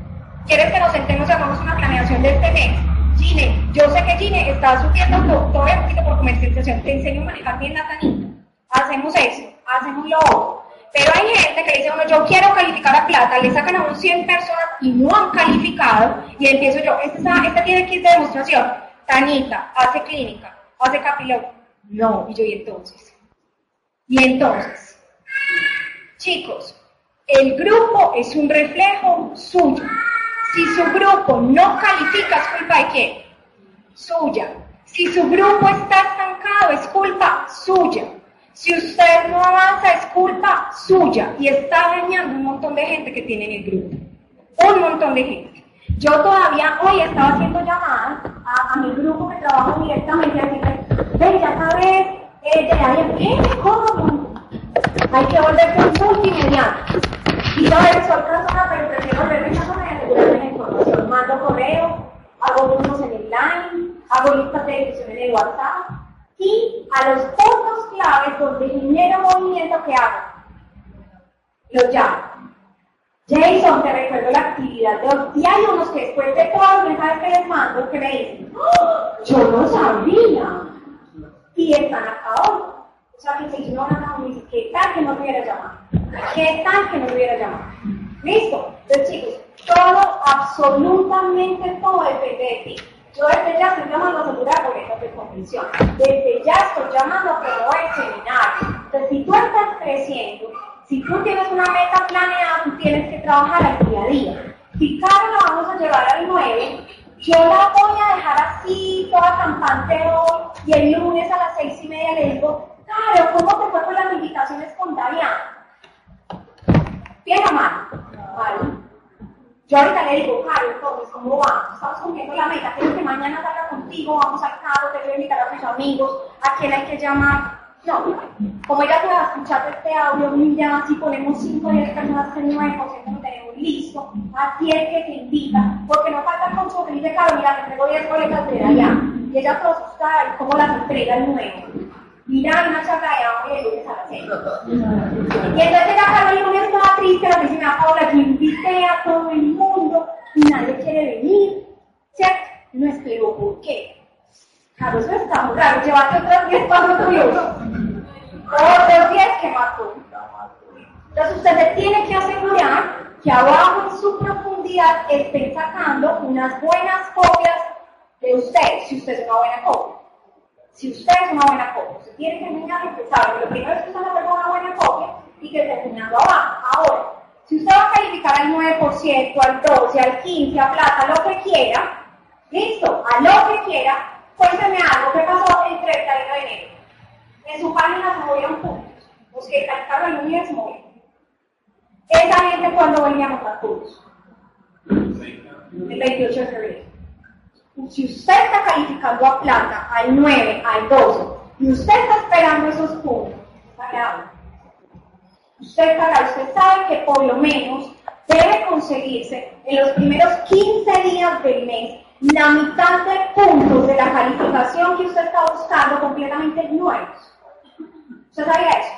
¿Quieres que nos sentemos y hagamos una planeación de este mes? Gine, yo sé que Gine está subiendo todo un poquito por comercialización. Te enseño a manejar bien la tanita. Hacemos eso, hacemos lo otro. Pero hay gente que dice, bueno, yo quiero calificar a plata, le sacan a un 100 personas y no han calificado, y empiezo yo, esta, esta tiene kit de demostración, Tanita, hace clínica, hace capilón. No, y yo, ¿y entonces? Y entonces, chicos, el grupo es un reflejo suyo. Si su grupo no califica, es culpa de quién? Suya. Si su grupo está estancado, es culpa suya. Si usted no avanza, es culpa suya y está dañando un montón de gente que tiene en el grupo. Un montón de gente. Yo todavía hoy estaba haciendo llamadas a, mi grupo que trabajo directamente decirle, ven, ya sabes, eh, de ahí, ¿qué? ¿Cómo? Hay que volverse un multimediano. Y yo soy persona, pero prefiero volverme persona y asegurarme la información. Mando correo, hago grupos en el line, hago listas de difusión en el WhatsApp y a los puntos claves donde genero movimiento que hago. Lo llamo. Jason, te recuerdo la actividad de hoy. Y hay unos que después de todos los mensajes que les mando que me dicen, ¡Oh, yo no sabía. Y están acá hoy. O sea, que si no van me dice, ¿qué tal que no te hubiera llamado? ¿Qué tal que no te hubiera llamado? ¿Listo? Entonces, chicos, todo, absolutamente todo depende de ti. Yo desde ya estoy llamando a asegurar boletas de convención. Desde ya estoy llamando a promover seminarios. Entonces, si tú estás creciendo, si tú tienes una meta planeada, tú tienes que trabajar al día a día. Si Carlos la vamos a llevar al 9, yo la voy a dejar así, toda campante hoy, y el lunes a las seis y media le digo, claro, ¿cómo te fue con las invitaciones con Dariana? Bien o mal. Vale. Yo ahorita le digo, Caro, entonces, ¿cómo vamos? Estamos cumpliendo la meta. Quiero que mañana salga contigo, vamos al carro, te voy a invitar a tus amigos, a quién hay que llamar. No, como ella a escuchar este audio, mira, si ponemos 5 o 10 personas que 9% lo tenemos listo, así es que te invita, porque no falta consumo que dice, Caro, mira, te traigo 10 boletas de allá. Y ella todo asustada, y cómo las entrega el nuevo. Mira, hay una charla de hambre el lunes a las 6. Y entonces la Carol el lunes estaba triste, la vecina Paula, yo invité a todo el mundo y nadie quiere venir. ¿Cierto? No explico por qué. Carlos, eso está muy raro, llévate otros 10 pasos tuyos. Otros 10 que mató. Entonces usted se tiene que asegurar que abajo en su profundidad estén sacando unas buenas copias de usted, si usted es una buena copia. Si usted es una buena copia, usted tiene que enseñar que sabe. Lo primero es que usted va a hacer una buena copia y que esté enseñando abajo. Ahora, si usted va a calificar al 9%, al 12%, al 15%, a plata, lo que quiera, listo, a lo que quiera, cuénteme algo, ¿qué pasó el 31 de enero? En su página se movieron puntos, los que calificaron el 9 se movieron. Esa gente cuando veníamos a puntos. El 28 de febrero. Si usted está calificando a plata, al 9, al 12, y usted está esperando esos puntos, para usted está usted sabe que por lo menos debe conseguirse en los primeros 15 días del mes la mitad de puntos de la calificación que usted está buscando completamente nuevos. ¿Usted sabía eso?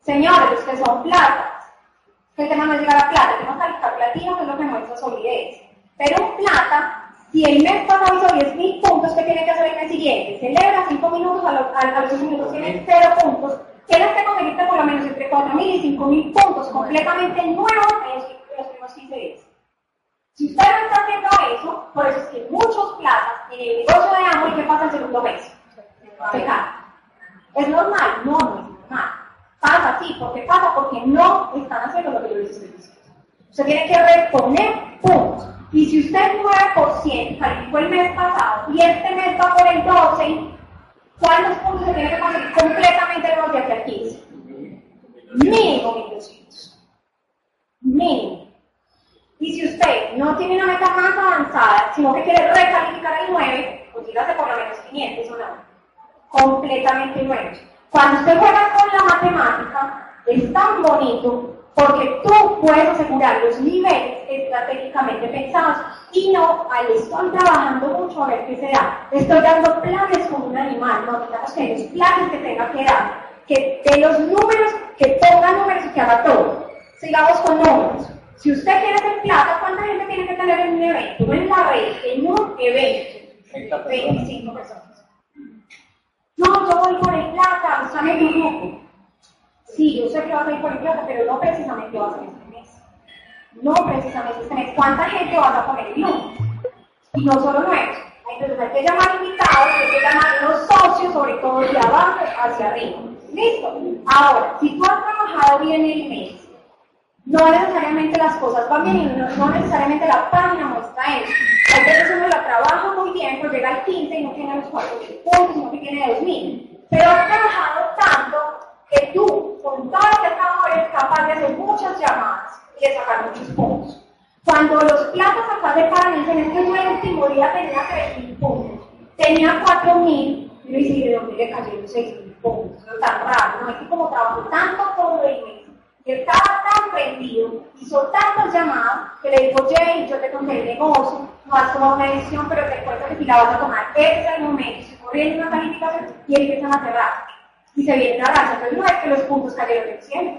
Señores, los que son platas, que el tema no es llegar a plata, el tema es calificar platino, que es lo que muestra solidez. Pero plata Si el mes pasado hizo 10.000 puntos, ¿qué tiene que hacer el mes siguiente? Celebra 5 minutos, a, los, a, los 5 minutos tiene 0 puntos. Tienes que conseguirte por lo menos entre 4.000 y 5.000 puntos completamente nuevos en los, primeros 15 días. Si usted no está haciendo eso, por eso es que muchos plazas en el negocio de Amway, ¿qué pasa el segundo mes? Se cae. ¿Es normal? No, no es normal. Pasa así. ¿Por qué pasa? Porque no están haciendo lo que yo les estoy diciendo. Usted tiene que reponer puntos. Y si usted 9% calificó el mes pasado y este mes va por el 12, ¿cuántos puntos se tiene que conseguir completamente nuevos de aquí al 15? Mínimo 1200. Mínimo. Y si usted no tiene una meta más avanzada, sino que quiere recalificar el 9, consígase por lo menos 500 o no. Completamente nuevos. Cuando usted juega con la matemática, es tan bonito porque tú puedes asegurar los niveles estratégicamente pensados y no al estoy trabajando mucho a ver qué se da. Estoy dando planes como un animal, no digamos que los planes que tenga que dar, que de los números, que ponga números y que haga todo. Sigamos con números. Si usted quiere hacer plata, ¿cuánta gente tiene que tener en un evento? En la red, en un evento. 25 personas. No, yo voy por el plata, está en el grupo. Sí, yo sé que vas a ir por el plata, pero no precisamente vas a ir este mes. No precisamente este mes. ¿Cuánta gente vas a poner en uno? Y no solo nuevos. Entonces hay que llamar invitados, hay que llamar los socios, sobre todo de abajo hacia arriba. ¿Listo? Ahora, si tú has trabajado bien el mes, no necesariamente las cosas van bien y no, necesariamente la página muestra eso. Hay veces uno la trabaja muy bien, pero llega al 15 y no tiene los 4 puntos, que tiene 2000. Pero has trabajado tanto que tú, con todo lo que trabajo, eres capaz de hacer muchas llamadas y de sacar muchos puntos. Cuando los platos acá se paran, dicen, es que yo tenía 3.000 puntos, tenía 4.000, y le dije, ¿de dónde le cayeron 6.000 puntos? Tan raro, ¿no? Es que como trabajo tanto todo el mes, que estaba tan prendido, hizo tantas llamadas, que le dijo, Jay, yo te conté el negocio, no has tomado una decisión, pero te cuento que si la vas a tomar, ese es el momento, se corriendo una calificación y empiezan a cerrar y se viene la raza. Entonces no es que los puntos cayeron del cielo.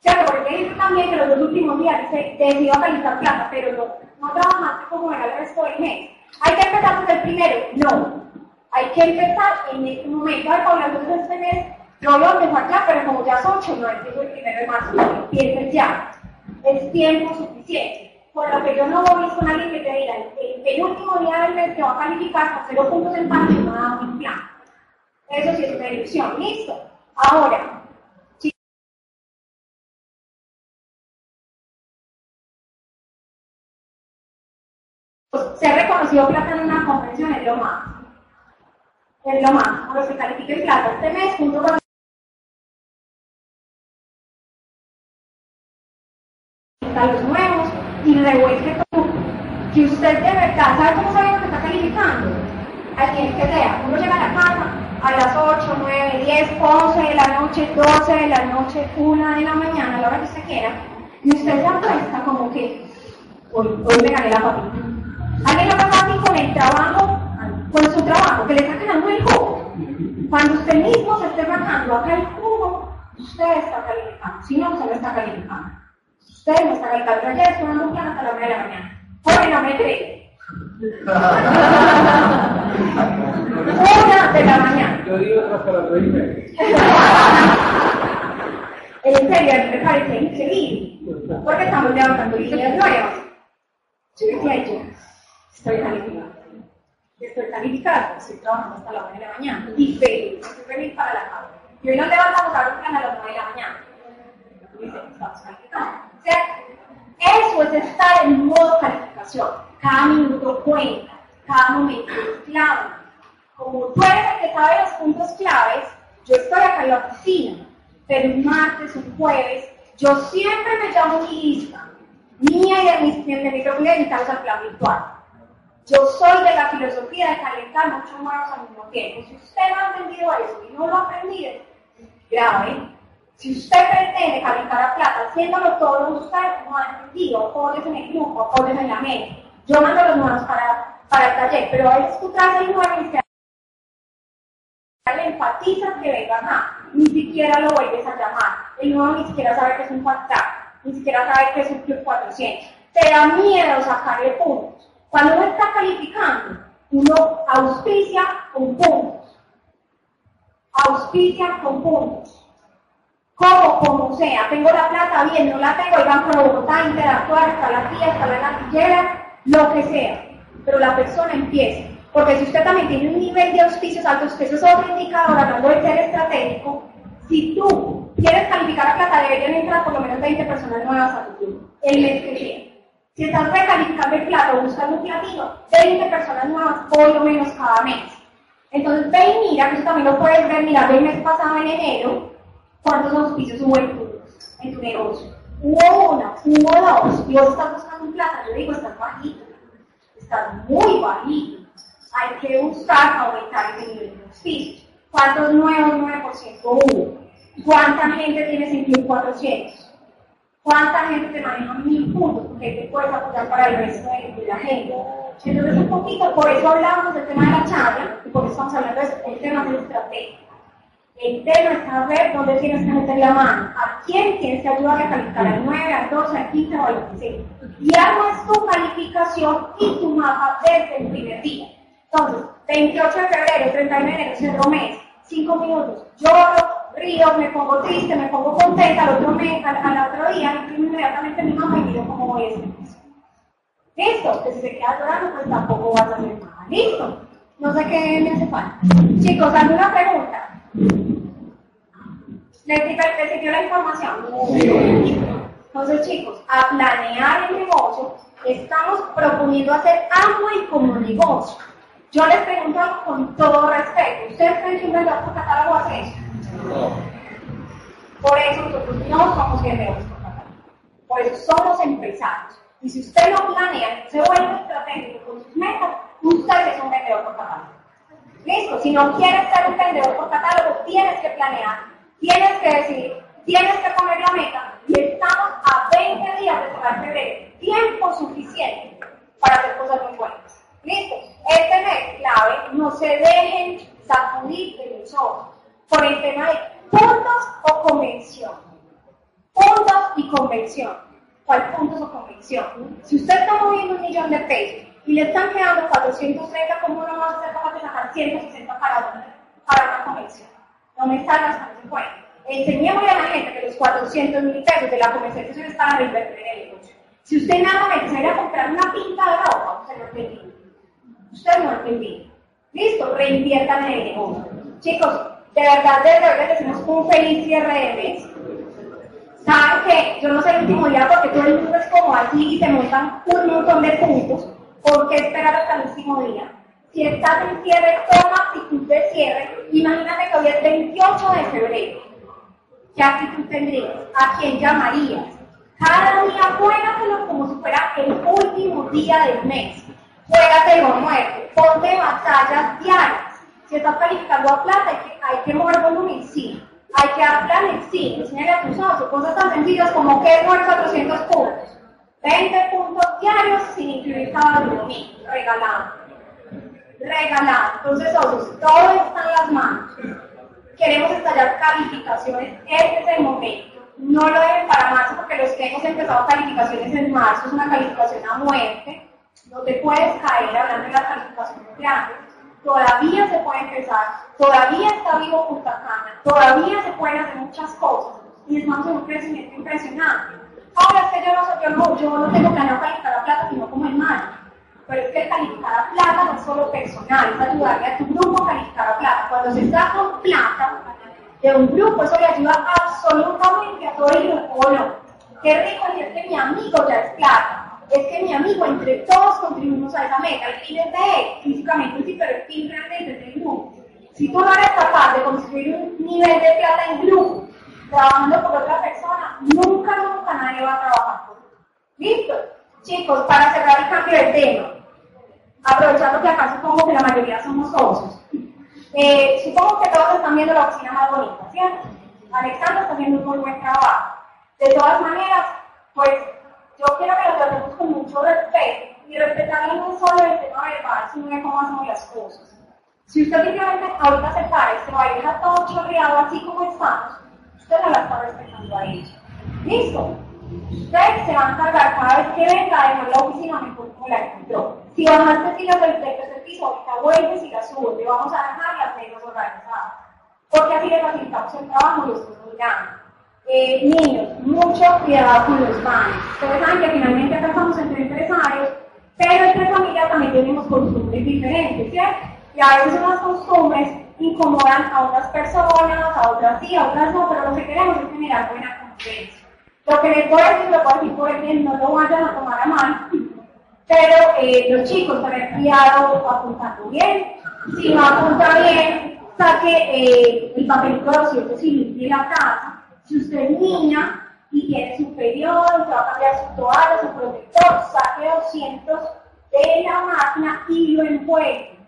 ¿Cierto? Porque dice también que los dos últimos días dice, decidió calificar plata, pero no, no trabajaste como era el resto del mes. ¿Hay que empezar desde el primero? No. Hay que empezar en este momento. Ay, Paula, entonces este mes no lo empezar ya, pero como ya es 8, no empiezo el primero de marzo, empieces ya. Es tiempo suficiente. Por lo que yo no voy con alguien que te diga, el, último día del mes que va a calificar con cero puntos en parte, no da un plan. Eso sí es una ilusión. Listo. Ahora, ser reconocido plata en una convención es lo más. Es lo más. Por los que califiquen plata este mes, junto con los nuevos y revuelve todo. Que usted de verdad, ¿sabe cómo sabe que está calificando? Al tiempo que sea. Uno llega a la casa, a las 8, 9, 10, 11 de la noche, 12 de la noche, 1 de la mañana, a la hora que usted quiera, y usted se apuesta como que hoy, hoy me gané la papita. ¿Alguien lo pasa así con el trabajo, con su trabajo, que le está quedando el jugo? Cuando usted mismo se esté bajando acá el jugo, usted está calificando. Si no, usted no está calificando. Usted no está calificando. Ayer estuve dando un plan hasta las 9 de la mañana. Porque no me cree. Una de la mañana. Yo digo hasta las 9 y media. En serio, me parece increíble. Porque estamos levantando líneas nuevas. Yo decía yo, estoy calificada. Estoy calificada, estoy trabajando hasta las 9 de la mañana. Y feliz, estoy feliz para la casa. Y hoy nos levantamos a plan a las 9 de la mañana. Estamos calificados. ¿Cierto? Eso es estar en modo calificación. Cada minuto cuenta, cada momento es clave. Como tú eres el que sabe los puntos claves, yo estoy acá en la oficina, pero un martes, un jueves, yo siempre me llamo mi lista, mía y de mis, de mis reuniones al plan virtual. Yo soy de la filosofía de calentar muchos huevos al mismo tiempo. Si usted no ha entendido eso y no lo ha aprendido, grave. Si usted pretende calificar a plata haciéndolo todo, usted no ha entendido, apoyes en el grupo, apoyes en la mente. Yo mando los nuevos para, el taller, pero a veces tú el nuevo y le enfatizas que venga acá, ni siquiera lo vuelves a llamar. El nuevo ni siquiera sabe que es un WhatsApp, ni siquiera sabe que es un Club 400. Te da miedo sacarle puntos. Cuando uno está calificando, uno auspicia con puntos. Auspicia con puntos. Como, como sea, tengo la plata bien, no la tengo, ir por Bogotá, interactuar, está la tía, está la gatillera, lo que sea. Pero la persona empieza. Porque si usted también tiene un nivel de auspicios altos, que eso es otro indicador, hablando de ser estratégico, si tú quieres calificar a plata, deberían entrar por lo menos 20 personas nuevas a tu club, el mes que viene. Si estás recalificando el plato buscando un platino, 20 personas nuevas por lo menos cada mes. Entonces ve y mira, que eso también lo puedes ver, mira, el mes pasado en enero, cuántos auspicios hubo en tu, en tu negocio. Hubo una, hubo dos, y vos estás buscando un plata, yo digo, estás bajito, estás muy bajito. Hay que buscar aumentar ese nivel de auspicios. ¿Cuántos nuevos 9% hubo? ¿Cuánta gente tienes en Club 400? ¿Cuánta gente te maneja mil puntos? Porque te puedes apoyar para el resto de, la gente. Entonces, un poquito, por eso hablamos del tema de la charla, y por eso estamos hablando del tema de la estrategia. El tema es saber dónde tienes que meter la mano, a quién tienes que ayudar a calificar al 9, al 12, al 15 o al 16. Y armas tu calificación y tu mapa desde el primer día. Entonces, 28 de febrero, 31 de enero, cerro mes, 5 minutos, lloro, río, me pongo triste, me pongo contenta, al otro, mes, al, otro día, inmediatamente mi mamá y miro cómo voy a. Listo, que si se queda llorando, pues tampoco vas a hacer nada. Listo. No sé qué me hace falta. Chicos, ¿alguna pregunta? ¿Les sirvió la información? Entonces, chicos, a planear el negocio, estamos proponiendo hacer algo y como negocio. Yo les pregunto con todo respeto, ¿ustedes creen que un vendedor por catálogo hace eso? Por eso nosotros no somos vendedores por catálogo. Por eso somos empresarios. Y si usted lo planea, se vuelve estratégico con sus metas, usted es un vendedor por catálogo. Listo, si no quieres ser un vendedor por catálogo, tienes que planear, tienes que decir, tienes que poner la meta y estamos a 20 días de cerrar febrero. Tiempo suficiente para hacer cosas muy buenas. Listo, este mes clave, no se dejen sacudir de los ojos por el tema de puntos o convención. Puntos y convención. ¿Cuál puntos o convención? Si usted está moviendo un millón de pesos y le están quedando 430, ¿cómo no va a ser capaz de sacar 160 para una, para una convención? No me están gastando cuenta. Enseñémosle a la gente que los 400 mil pesos de la convención es para reinvertir en el negocio. Si usted nada más se a comprar una pinta de ropa, usted no entendí. Usted no entendí. Listo, reinviertan en el negocio. Chicos, de verdad, de verdad, decimos un feliz cierre de mes. Saben que yo no sé el último día porque todo el mundo es como así y se montan un montón de puntos. ¿Por qué esperar hasta el último día? Si estás en cierre, toma actitud de cierre. Imagínate que hoy es 28 de febrero. ¿Qué actitud tendrías? ¿A quién llamarías? Cada día juégatelo como si fuera el último día del mes. Juégatelo muerte. Ponte batallas diarias. Si estás calificando a plata, hay que, hay que mover volumen, sí. Hay que dar planes, sí. Enseñarle a tus socios cosas tan sencillas como que es mover 400 puntos. 20 puntos diarios sin incluir sábado y domingo, regalado. Regalado. Entonces, socios, todo está en las manos. Queremos estallar calificaciones, este es el momento. No lo deben para marzo porque los que hemos empezado calificaciones en marzo es una calificación a muerte. No te puedes caer hablando de las calificaciones grandes. Todavía se puede empezar, todavía está vivo Punta todavía se pueden hacer muchas cosas y estamos en un crecimiento impresionante. Ahora es que yo no, yo no, yo no tengo planeado calificar a plata, sino como hermano. Pero es que calificar a plata no es solo personal, es ayudarle a tu grupo a calificar a plata. Cuando se está con plata de un grupo, eso le ayuda absolutamente a todo el grupo? Qué rico es que mi amigo ya es plata. Es que mi amigo, entre todos contribuimos a esa meta. El fin es de él, físicamente sí, pero el fin realmente es del grupo. Si tú no eres capaz de construir un nivel de plata en grupo, trabajando por otra persona, nunca, nunca nadie va a trabajar por ¿Listo? Chicos, para cerrar el cambio de tema, aprovechando que acá supongo que la mayoría somos socios, eh, supongo que todos están viendo la oficina más bonita, ¿cierto? Alexandra está haciendo un muy buen trabajo. De todas maneras, pues yo quiero que lo tratemos con mucho respeto y respetar no solo el tema verbal, sino de cómo hacemos las cosas. Si usted simplemente ahorita se para y se va a dejar todo chorreado así como estamos, usted no la está respetando a ella. ¿Listo? Usted se va a encargar cada vez que venga de dejar la oficina mejor como la encontró. Si bajaste filas del tercer piso, ahorita vuelves y las subes, le vamos a dejar las menos organizadas. Porque así le facilitamos el trabajo y esto es muy. Eh, niños, mucho cuidado con los baños. Ustedes saben que finalmente acá estamos entre empresarios, pero entre familias también tenemos costumbres diferentes, ¿cierto? Y a veces unas costumbres incomodan a otras personas, a otras sí, a otras no, pero lo que queremos es generar buena convivencia. Lo que les voy a decir, lo decir por bien, no lo vayan a tomar a mal, (laughs) pero eh, los chicos, tener cuidado apuntando bien, si no apunta bien, saque eh, el papelito de 200 y limpie la casa. Si usted es niña y tiene su periodo, se va a cambiar su toalla, su protector, saque 200 de la máquina y lo envuelve.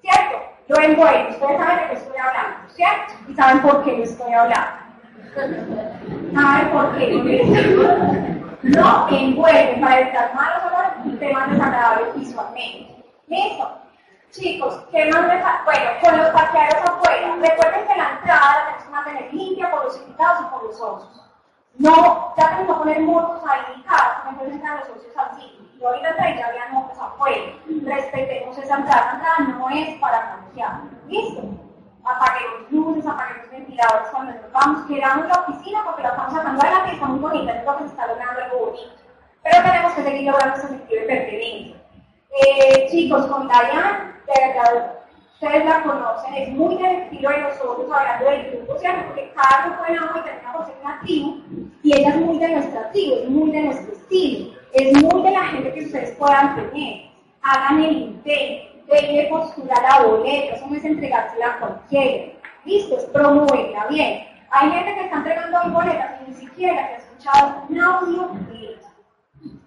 ¿Cierto? Lo envuelve. Ustedes saben de qué estoy hablando, ¿cierto? Y saben por qué lo estoy hablando. ¿Saben por qué? No envuelve para evitar malos olores y temas desagradables visualmente. ¿Listo? Chicos, ¿qué más les Bueno, con los parqueaderos afuera. Recuerden que la entrada la tenemos que mantener limpia por los invitados y por los socios. No, ya no poner motos ahí en casa, mejor entrar los socios así. Y ahorita ya habían motos afuera. Respetemos esa entrada. Entrada no es para confiar. ¿Listo? Apaguemos luces, apaguemos ventiladores cuando nos vamos. Quedamos la oficina porque la estamos sacando adelante y está muy bonita, es lo se está logrando algo bonito. Pero tenemos que seguir logrando ese sentido de pertenencia. Eh, chicos, con Diane, de verdad, ustedes la conocen, es muy del estilo de nosotros hablando del grupo, ¿cierto? Porque cada grupo de agua termina por ser una tribu y ella es muy de nuestra tribu, es muy de nuestro estilo, es muy de la gente que ustedes puedan tener. Hagan el intento, denle postura a la boleta, eso no es entregársela a cualquiera. Listo, es promoverla bien. Hay gente que está entregando boletas y ni siquiera se ha escuchado un audio de ella.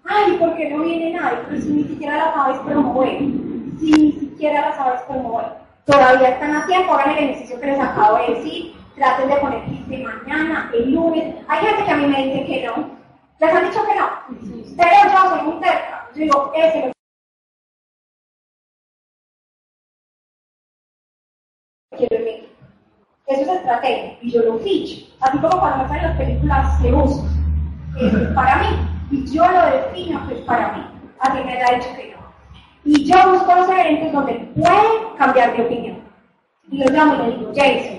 Ay, ¿por qué no viene nadie? Pues ni siquiera la sabes promover. Si la sabes promover. Todavía están a tiempo, hagan el ejercicio que les acabo de decir. Traten de poner de mañana, el lunes. Hay gente que a mí me dice que no. ¿Les han dicho que no? Pero yo soy muy terca. Yo digo, ese lo quiero en. Eso es estrategia. Y yo lo ficho. Así como cuando me salen las películas. Eso es para mí. Y yo lo defino que es para mí. Así me ha dicho que no. Y yo busco los eventos donde pueden cambiar de opinión. Y lo llamo y le digo, Jason,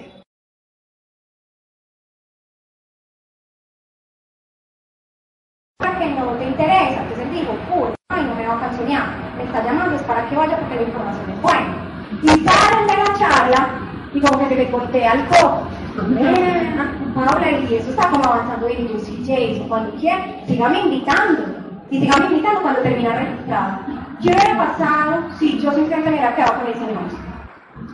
que no te interesa, entonces digo, uy, ay, no me va a cancionar, me está llamando, es para que vaya porque la información es buena. Y salen de la charla y como que se le cortea el coco. Paula, y eso está como avanzando y yo sí, Jason, cuando quiera, sígame invitando. Y sígame invitando cuando termina registrado. ¿Qué hubiera pasado si yo simplemente me hubiera quedado con ese nombre?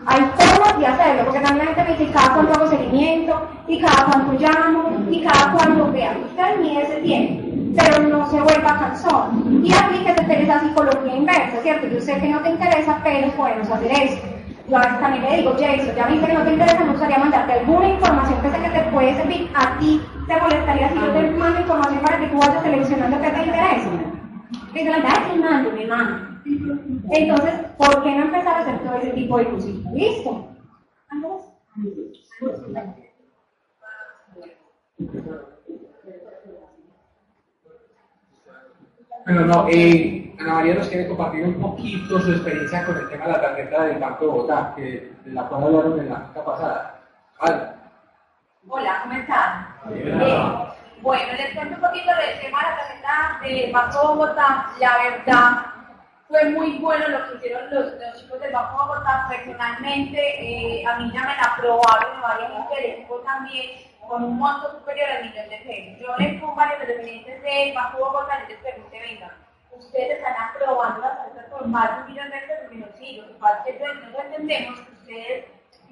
Hay formas de hacerlo, porque también la gente me dice cada cuánto hago seguimiento, y cada cuánto llamo, y cada cuánto vean. Usted mide ese tiempo, pero no se vuelva cansón. Y aplíquese esa psicología inversa, ¿cierto? Yo sé que no te interesa, pero podemos hacer esto. Yo a veces también le digo, Jason, ya viste que no te interesa, me gustaría mandarte alguna información que sé que te puede servir a ti. ¿Te molestaría si yo te mando información para que tú vayas seleccionando qué te interesa? Dice la mando, me mando. Entonces, ¿por qué no empezar a hacer todo ese tipo de cosas? ¿Listo? ¿Andrés? Bueno, no, eh, Ana María nos quiere compartir un poquito su experiencia con el tema de la tarjeta del Banco de Bogotá, que, de la cual hablaron en la cita pasada. Vale. Hola, ¿cómo están? Bien. Bueno, les cuento un poquito del tema de la tarjeta de Bogotá. La verdad, fue muy bueno lo que hicieron los, los chicos de Bogotá. Personalmente, eh, a mí ya me la aprobaron, me vayan del también con un monto superior al millón de pesos. Yo les pongo representantes del Banco de Bogotá y les pregunté, venga, ustedes están aprobando las tarjetas por más de un millón de pesos, no, sí, lo que pasa es que nosotros entendemos que ustedes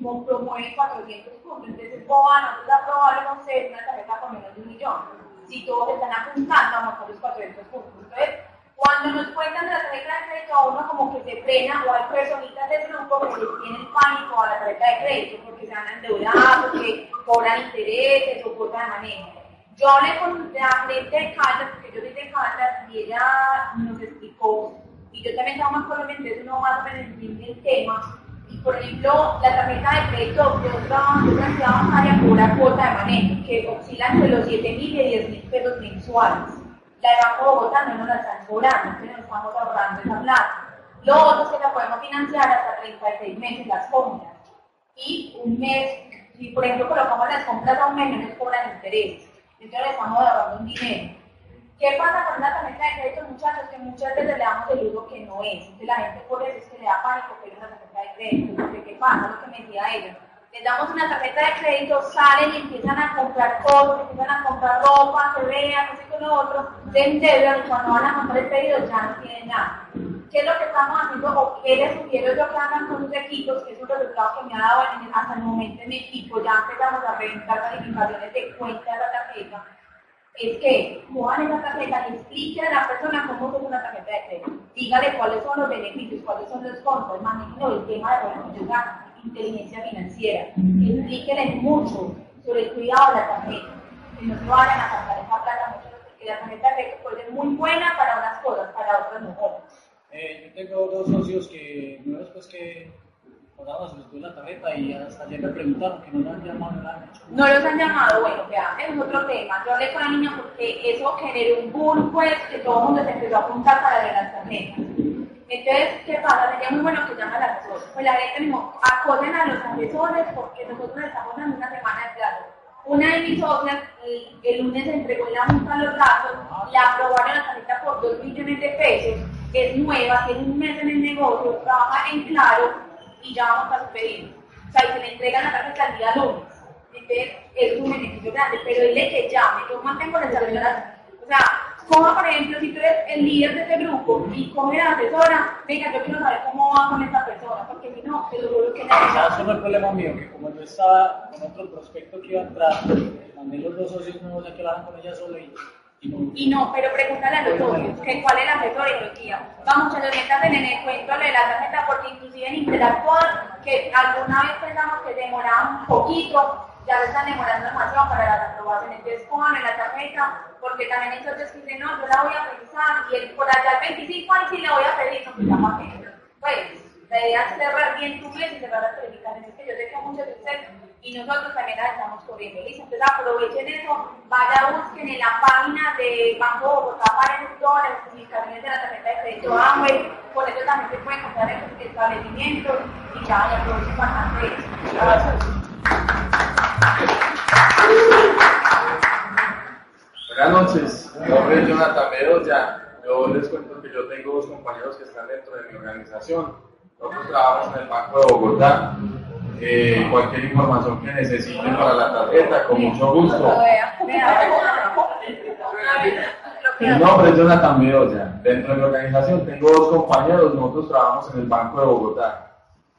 como promueven 400 puntos, entonces ¿cómo van a aprobar con ustedes una tarjeta con menos de un millón? Si todos están apuntando a los 400 puntos. Entonces, cuando nos cuentan de la tarjeta de crédito, a uno como que se frena, o hay personitas del grupo que les tienen pánico a la tarjeta de crédito, porque se van a endeudar, porque cobran intereses o cosas de manejo. Yo hablé con la gente de Caldas, porque yo soy de Caldas, y ella nos explicó, y yo también estaba más Colombia, entonces uno más o menos entiende el tema. Por ejemplo, la tarjeta de crédito de otra, de otra ciudad cuota de manejo, que oscila entre los 7 mil y 10 mil pesos mensuales. La de Banco Bogotá no nos la están cobrando, entonces nos estamos ahorrando esa plata. Lo otro es que la podemos financiar hasta 36 meses las compras. Y un mes, si por ejemplo colocamos las compras a un mes, no nos cobran intereses. Entonces le estamos ahorrando un dinero. ¿Qué pasa con una tarjeta de crédito, muchachos? Que muchas veces le damos el uso que no es. La gente por eso es que le da pánico es una tarjeta de crédito. Porque ¿qué pasa? Lo que me decía ella. Les damos una tarjeta de crédito, salen y empiezan a comprar cosas, empiezan a comprar ropa, se sé con lo otro, se endeudan y cuando van a comprar el pedido ya no tienen nada. ¿Qué es lo que estamos haciendo o qué les sugiero yo que hagan con sus equipos? Que es un resultado que me ha dado hasta el momento en mi equipo, ya empezamos a revisar calificaciones de cuenta de la tarjeta es que cojan esa tarjeta y expliquen a la persona cómo es una tarjeta de crédito. Dígale cuáles son los beneficios, cuáles son los costos, manejen el tema de bueno, inteligencia financiera. Explíquenle mucho sobre el cuidado de la tarjeta. Que no se vayan a gastar esa plata mucho, porque la tarjeta de crédito puede ser muy buena para unas cosas, para otras no. Eh, yo tengo dos socios que, después que la y hasta ayer preguntaron que no han llamado nada. No los han llamado, bueno, vea, es otro tema. Yo hablé con la niña porque eso generó un boom, pues, que todo el mundo se empezó a apuntar para ver las tarjetas. Entonces, ¿qué pasa? Sería muy bueno que llamen al asesor. Pues la gente mismo, acogen a los asesores porque nosotros estamos en una semana de plazo. Una de mis socias el, lunes entregó en la junta los datos, le aprobaron la tarjeta por 2 millones de pesos, es nueva, tiene un mes en el negocio, trabaja en claro, y ya vamos a su pedido. O sea, y se le entrega la tarjeta el día lunes. Entonces, es un beneficio grande, pero dile que llame, yo mantengo la salida. O sea, como por ejemplo, si tú eres el líder de ese grupo y coge la asesora, venga, yo quiero saber cómo va con esta persona, porque si no, te lo juro que no. ¿Sabes cómo el problema mío? Que como yo estaba con otro prospecto que iba a entrar, mandé los dos socios nuevos a que hablaran con ella solo y y no, pero pregúntale a los socios, que cuál es la metodología. Vamos, muchachos, métanse en el cuento de la tarjeta, porque inclusive en interactuar, que alguna vez pensamos que demoraba un poquito, ya lo están demorando demasiado para las aprobaciones. Entonces, en la tarjeta, porque también socios que dicen, no, yo la voy a pensar, y el, por allá el 25 ahí sí la voy a pedir, no, pues ya para Pues, la idea es cerrar bien tu mes y cerrar las calificaciones, que yo sé que muchos de ustedes y nosotros también la estamos corriendo. Listo, entonces aprovechen eso, vaya busquen en la página de Banco Bogotá, aparecen todas las especificaciones de la tarjeta de crédito Amway, por eso también se pueden comprar en establecimientos y ya, aprovechen bastante eso. Gracias. Buenas noches, mi nombre es Jonathan Medoya. Yo les cuento que yo tengo dos compañeros que están dentro de mi organización. Nosotros trabajamos en el Banco de Bogotá eh, cualquier información que necesiten para la tarjeta, con mucho gusto. Mi nombre es Jonathan Bedoya. Dentro de mi organización tengo dos compañeros, nosotros trabajamos en el Banco de Bogotá.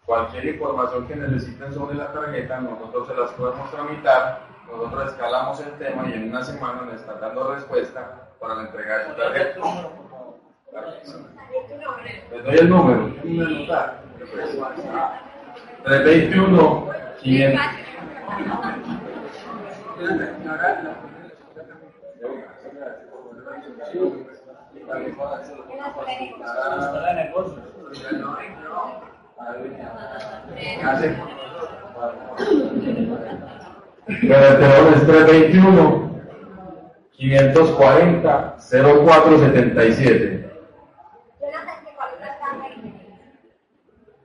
Cualquier información que necesiten sobre la tarjeta, nosotros se las podemos tramitar, nosotros escalamos el tema y en una semana nos están dando respuesta para la entrega de su tarjeta. Les doy el número. 321 500. Pero es 321 540 0477.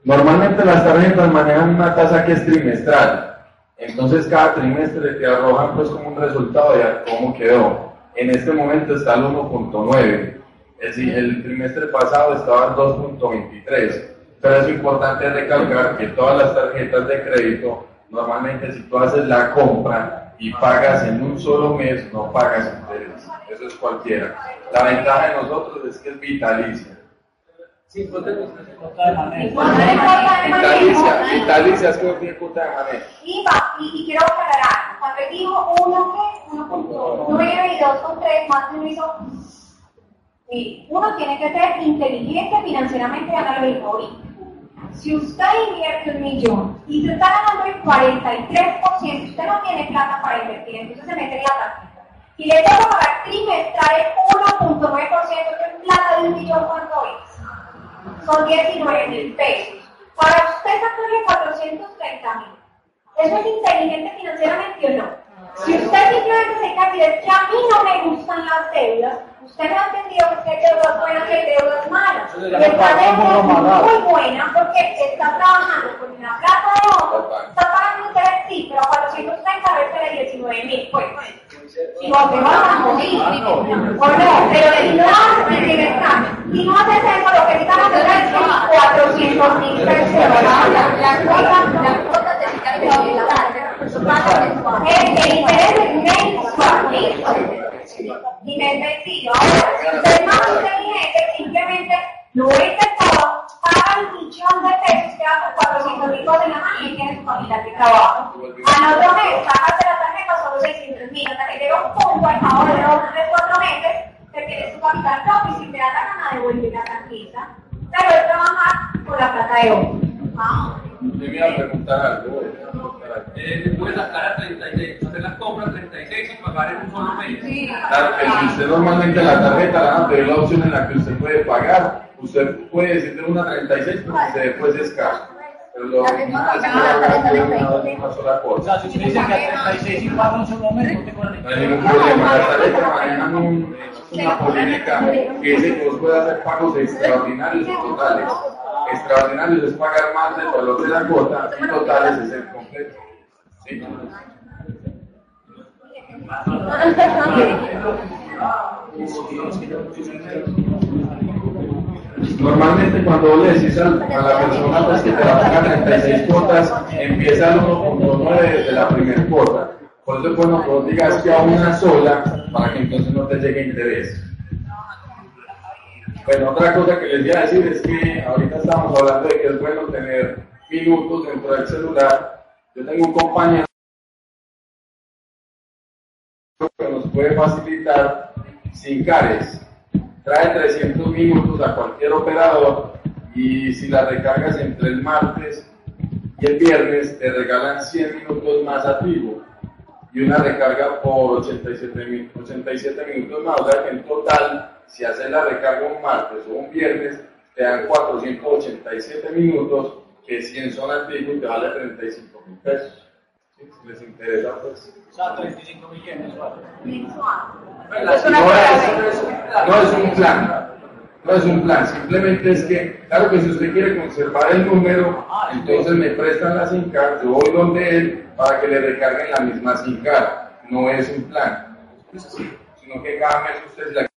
Normalmente las tarjetas manejan una tasa que es trimestral. Entonces cada trimestre te arrojan pues como un resultado de cómo quedó. En este momento está el 1.9. Es decir, el trimestre pasado estaba en 2.23. Pero es importante recalcar que todas las tarjetas de crédito, normalmente si tú haces la compra y pagas en un solo mes, no pagas interés. Eso es cualquiera. La ventaja de nosotros es que es vitalicia. Sí, cuota de manejo. Vitalicia, es que tiene cuota de manejo. Y, y, quiero aclarar, cuando digo 1 que 1.9 y 2.3 más uno hizo uno tiene que ser inteligente financieramente y hacerlo ahorita. Si usted invierte un millón y se está ganando el 43%, usted no tiene plata para invertir, entonces se mete en la tarjeta. Y le tengo pagar trimestral el 1.9%, que es plata de un millón, ¿cuánto es? Son 19 mil pesos. Para usted sacarle 430 mil. ¿Eso es inteligente financieramente o no? Si usted simplemente se y dice que a mí no me gustan las deudas, Usted me ha entendido que hay deudas buenas y hay deudas malas. Y esta deuda es muy buena porque está trabajando con una plata de otro, está pagando interés, sí, pero 430 veces de 19 mil, pues. Y vos te vas a morir, o no, pero si no haces el primer cambio, si no haces eso, lo que necesitas hacer es 400 mil personas. Las cuotas, las cuotas del El, el interés es mensual, ¿listo? Y me es. Ahora, si usted es más inteligente, simplemente intentado, paga el millón de pesos, queda con 400 mil cosas en la mano y tiene su familia que trabaja. Al otro mes, sacas de la tarjeta solo 600 mil, hasta que llega un punto, al cabo de dos, tres, cuatro meses, que tienes tu capital propio y si te da la gana, devuelve la tranquila. Pero es trabajar con la plata de otro. Ah. Yo me iba a preguntar algo. Eh, te puedes sacar a 36, hacer las compras 36 y pagar en un solo mes. Claro que si usted normalmente la tarjeta la van a pedir la opción en la que usted puede pagar, usted puede decirle una 36 porque se después es cash. Pero lo es que haga una sola O sea, cosa. si usted dice que a 36 y paga un solo mes, no te cobran No hay ningún problema. Tarjetas manejan un- una política que dice que vos puedes hacer pagos extraordinarios y totales. Extraordinarios es pagar más del valor de la cuota y totales es el completo. ¿Sí? (laughs) Normalmente cuando vos le decís a la persona pues, que te va a pagar 36 cuotas, empieza el 1.9 desde la primera cuota. Por eso que vos digas que a una sola para que entonces no te llegue interés. Bueno, otra cosa que les voy a decir es que ahorita estamos hablando de que es bueno tener minutos dentro del celular. Yo tengo un compañero que nos puede facilitar sin cares. Trae 300 minutos a cualquier operador y si la recargas entre el martes y el viernes te regalan 100 minutos más a y una recarga por 87, mi- 87 minutos más. O sea que en total, si haces la recarga un martes o un viernes, te dan 487 minutos que 100 son a Tigo y te vale 35 mil pesos. ¿Sí? Si les interesa, pues. O sea, 35 millones. ¿vale? Pues, No es, no es un plan, no es un plan, simplemente es que, claro que si usted quiere conservar el número, entonces me prestan la SIM card, yo voy donde él para que le recarguen la misma SIM card, no es un plan, sino que cada mes usted se la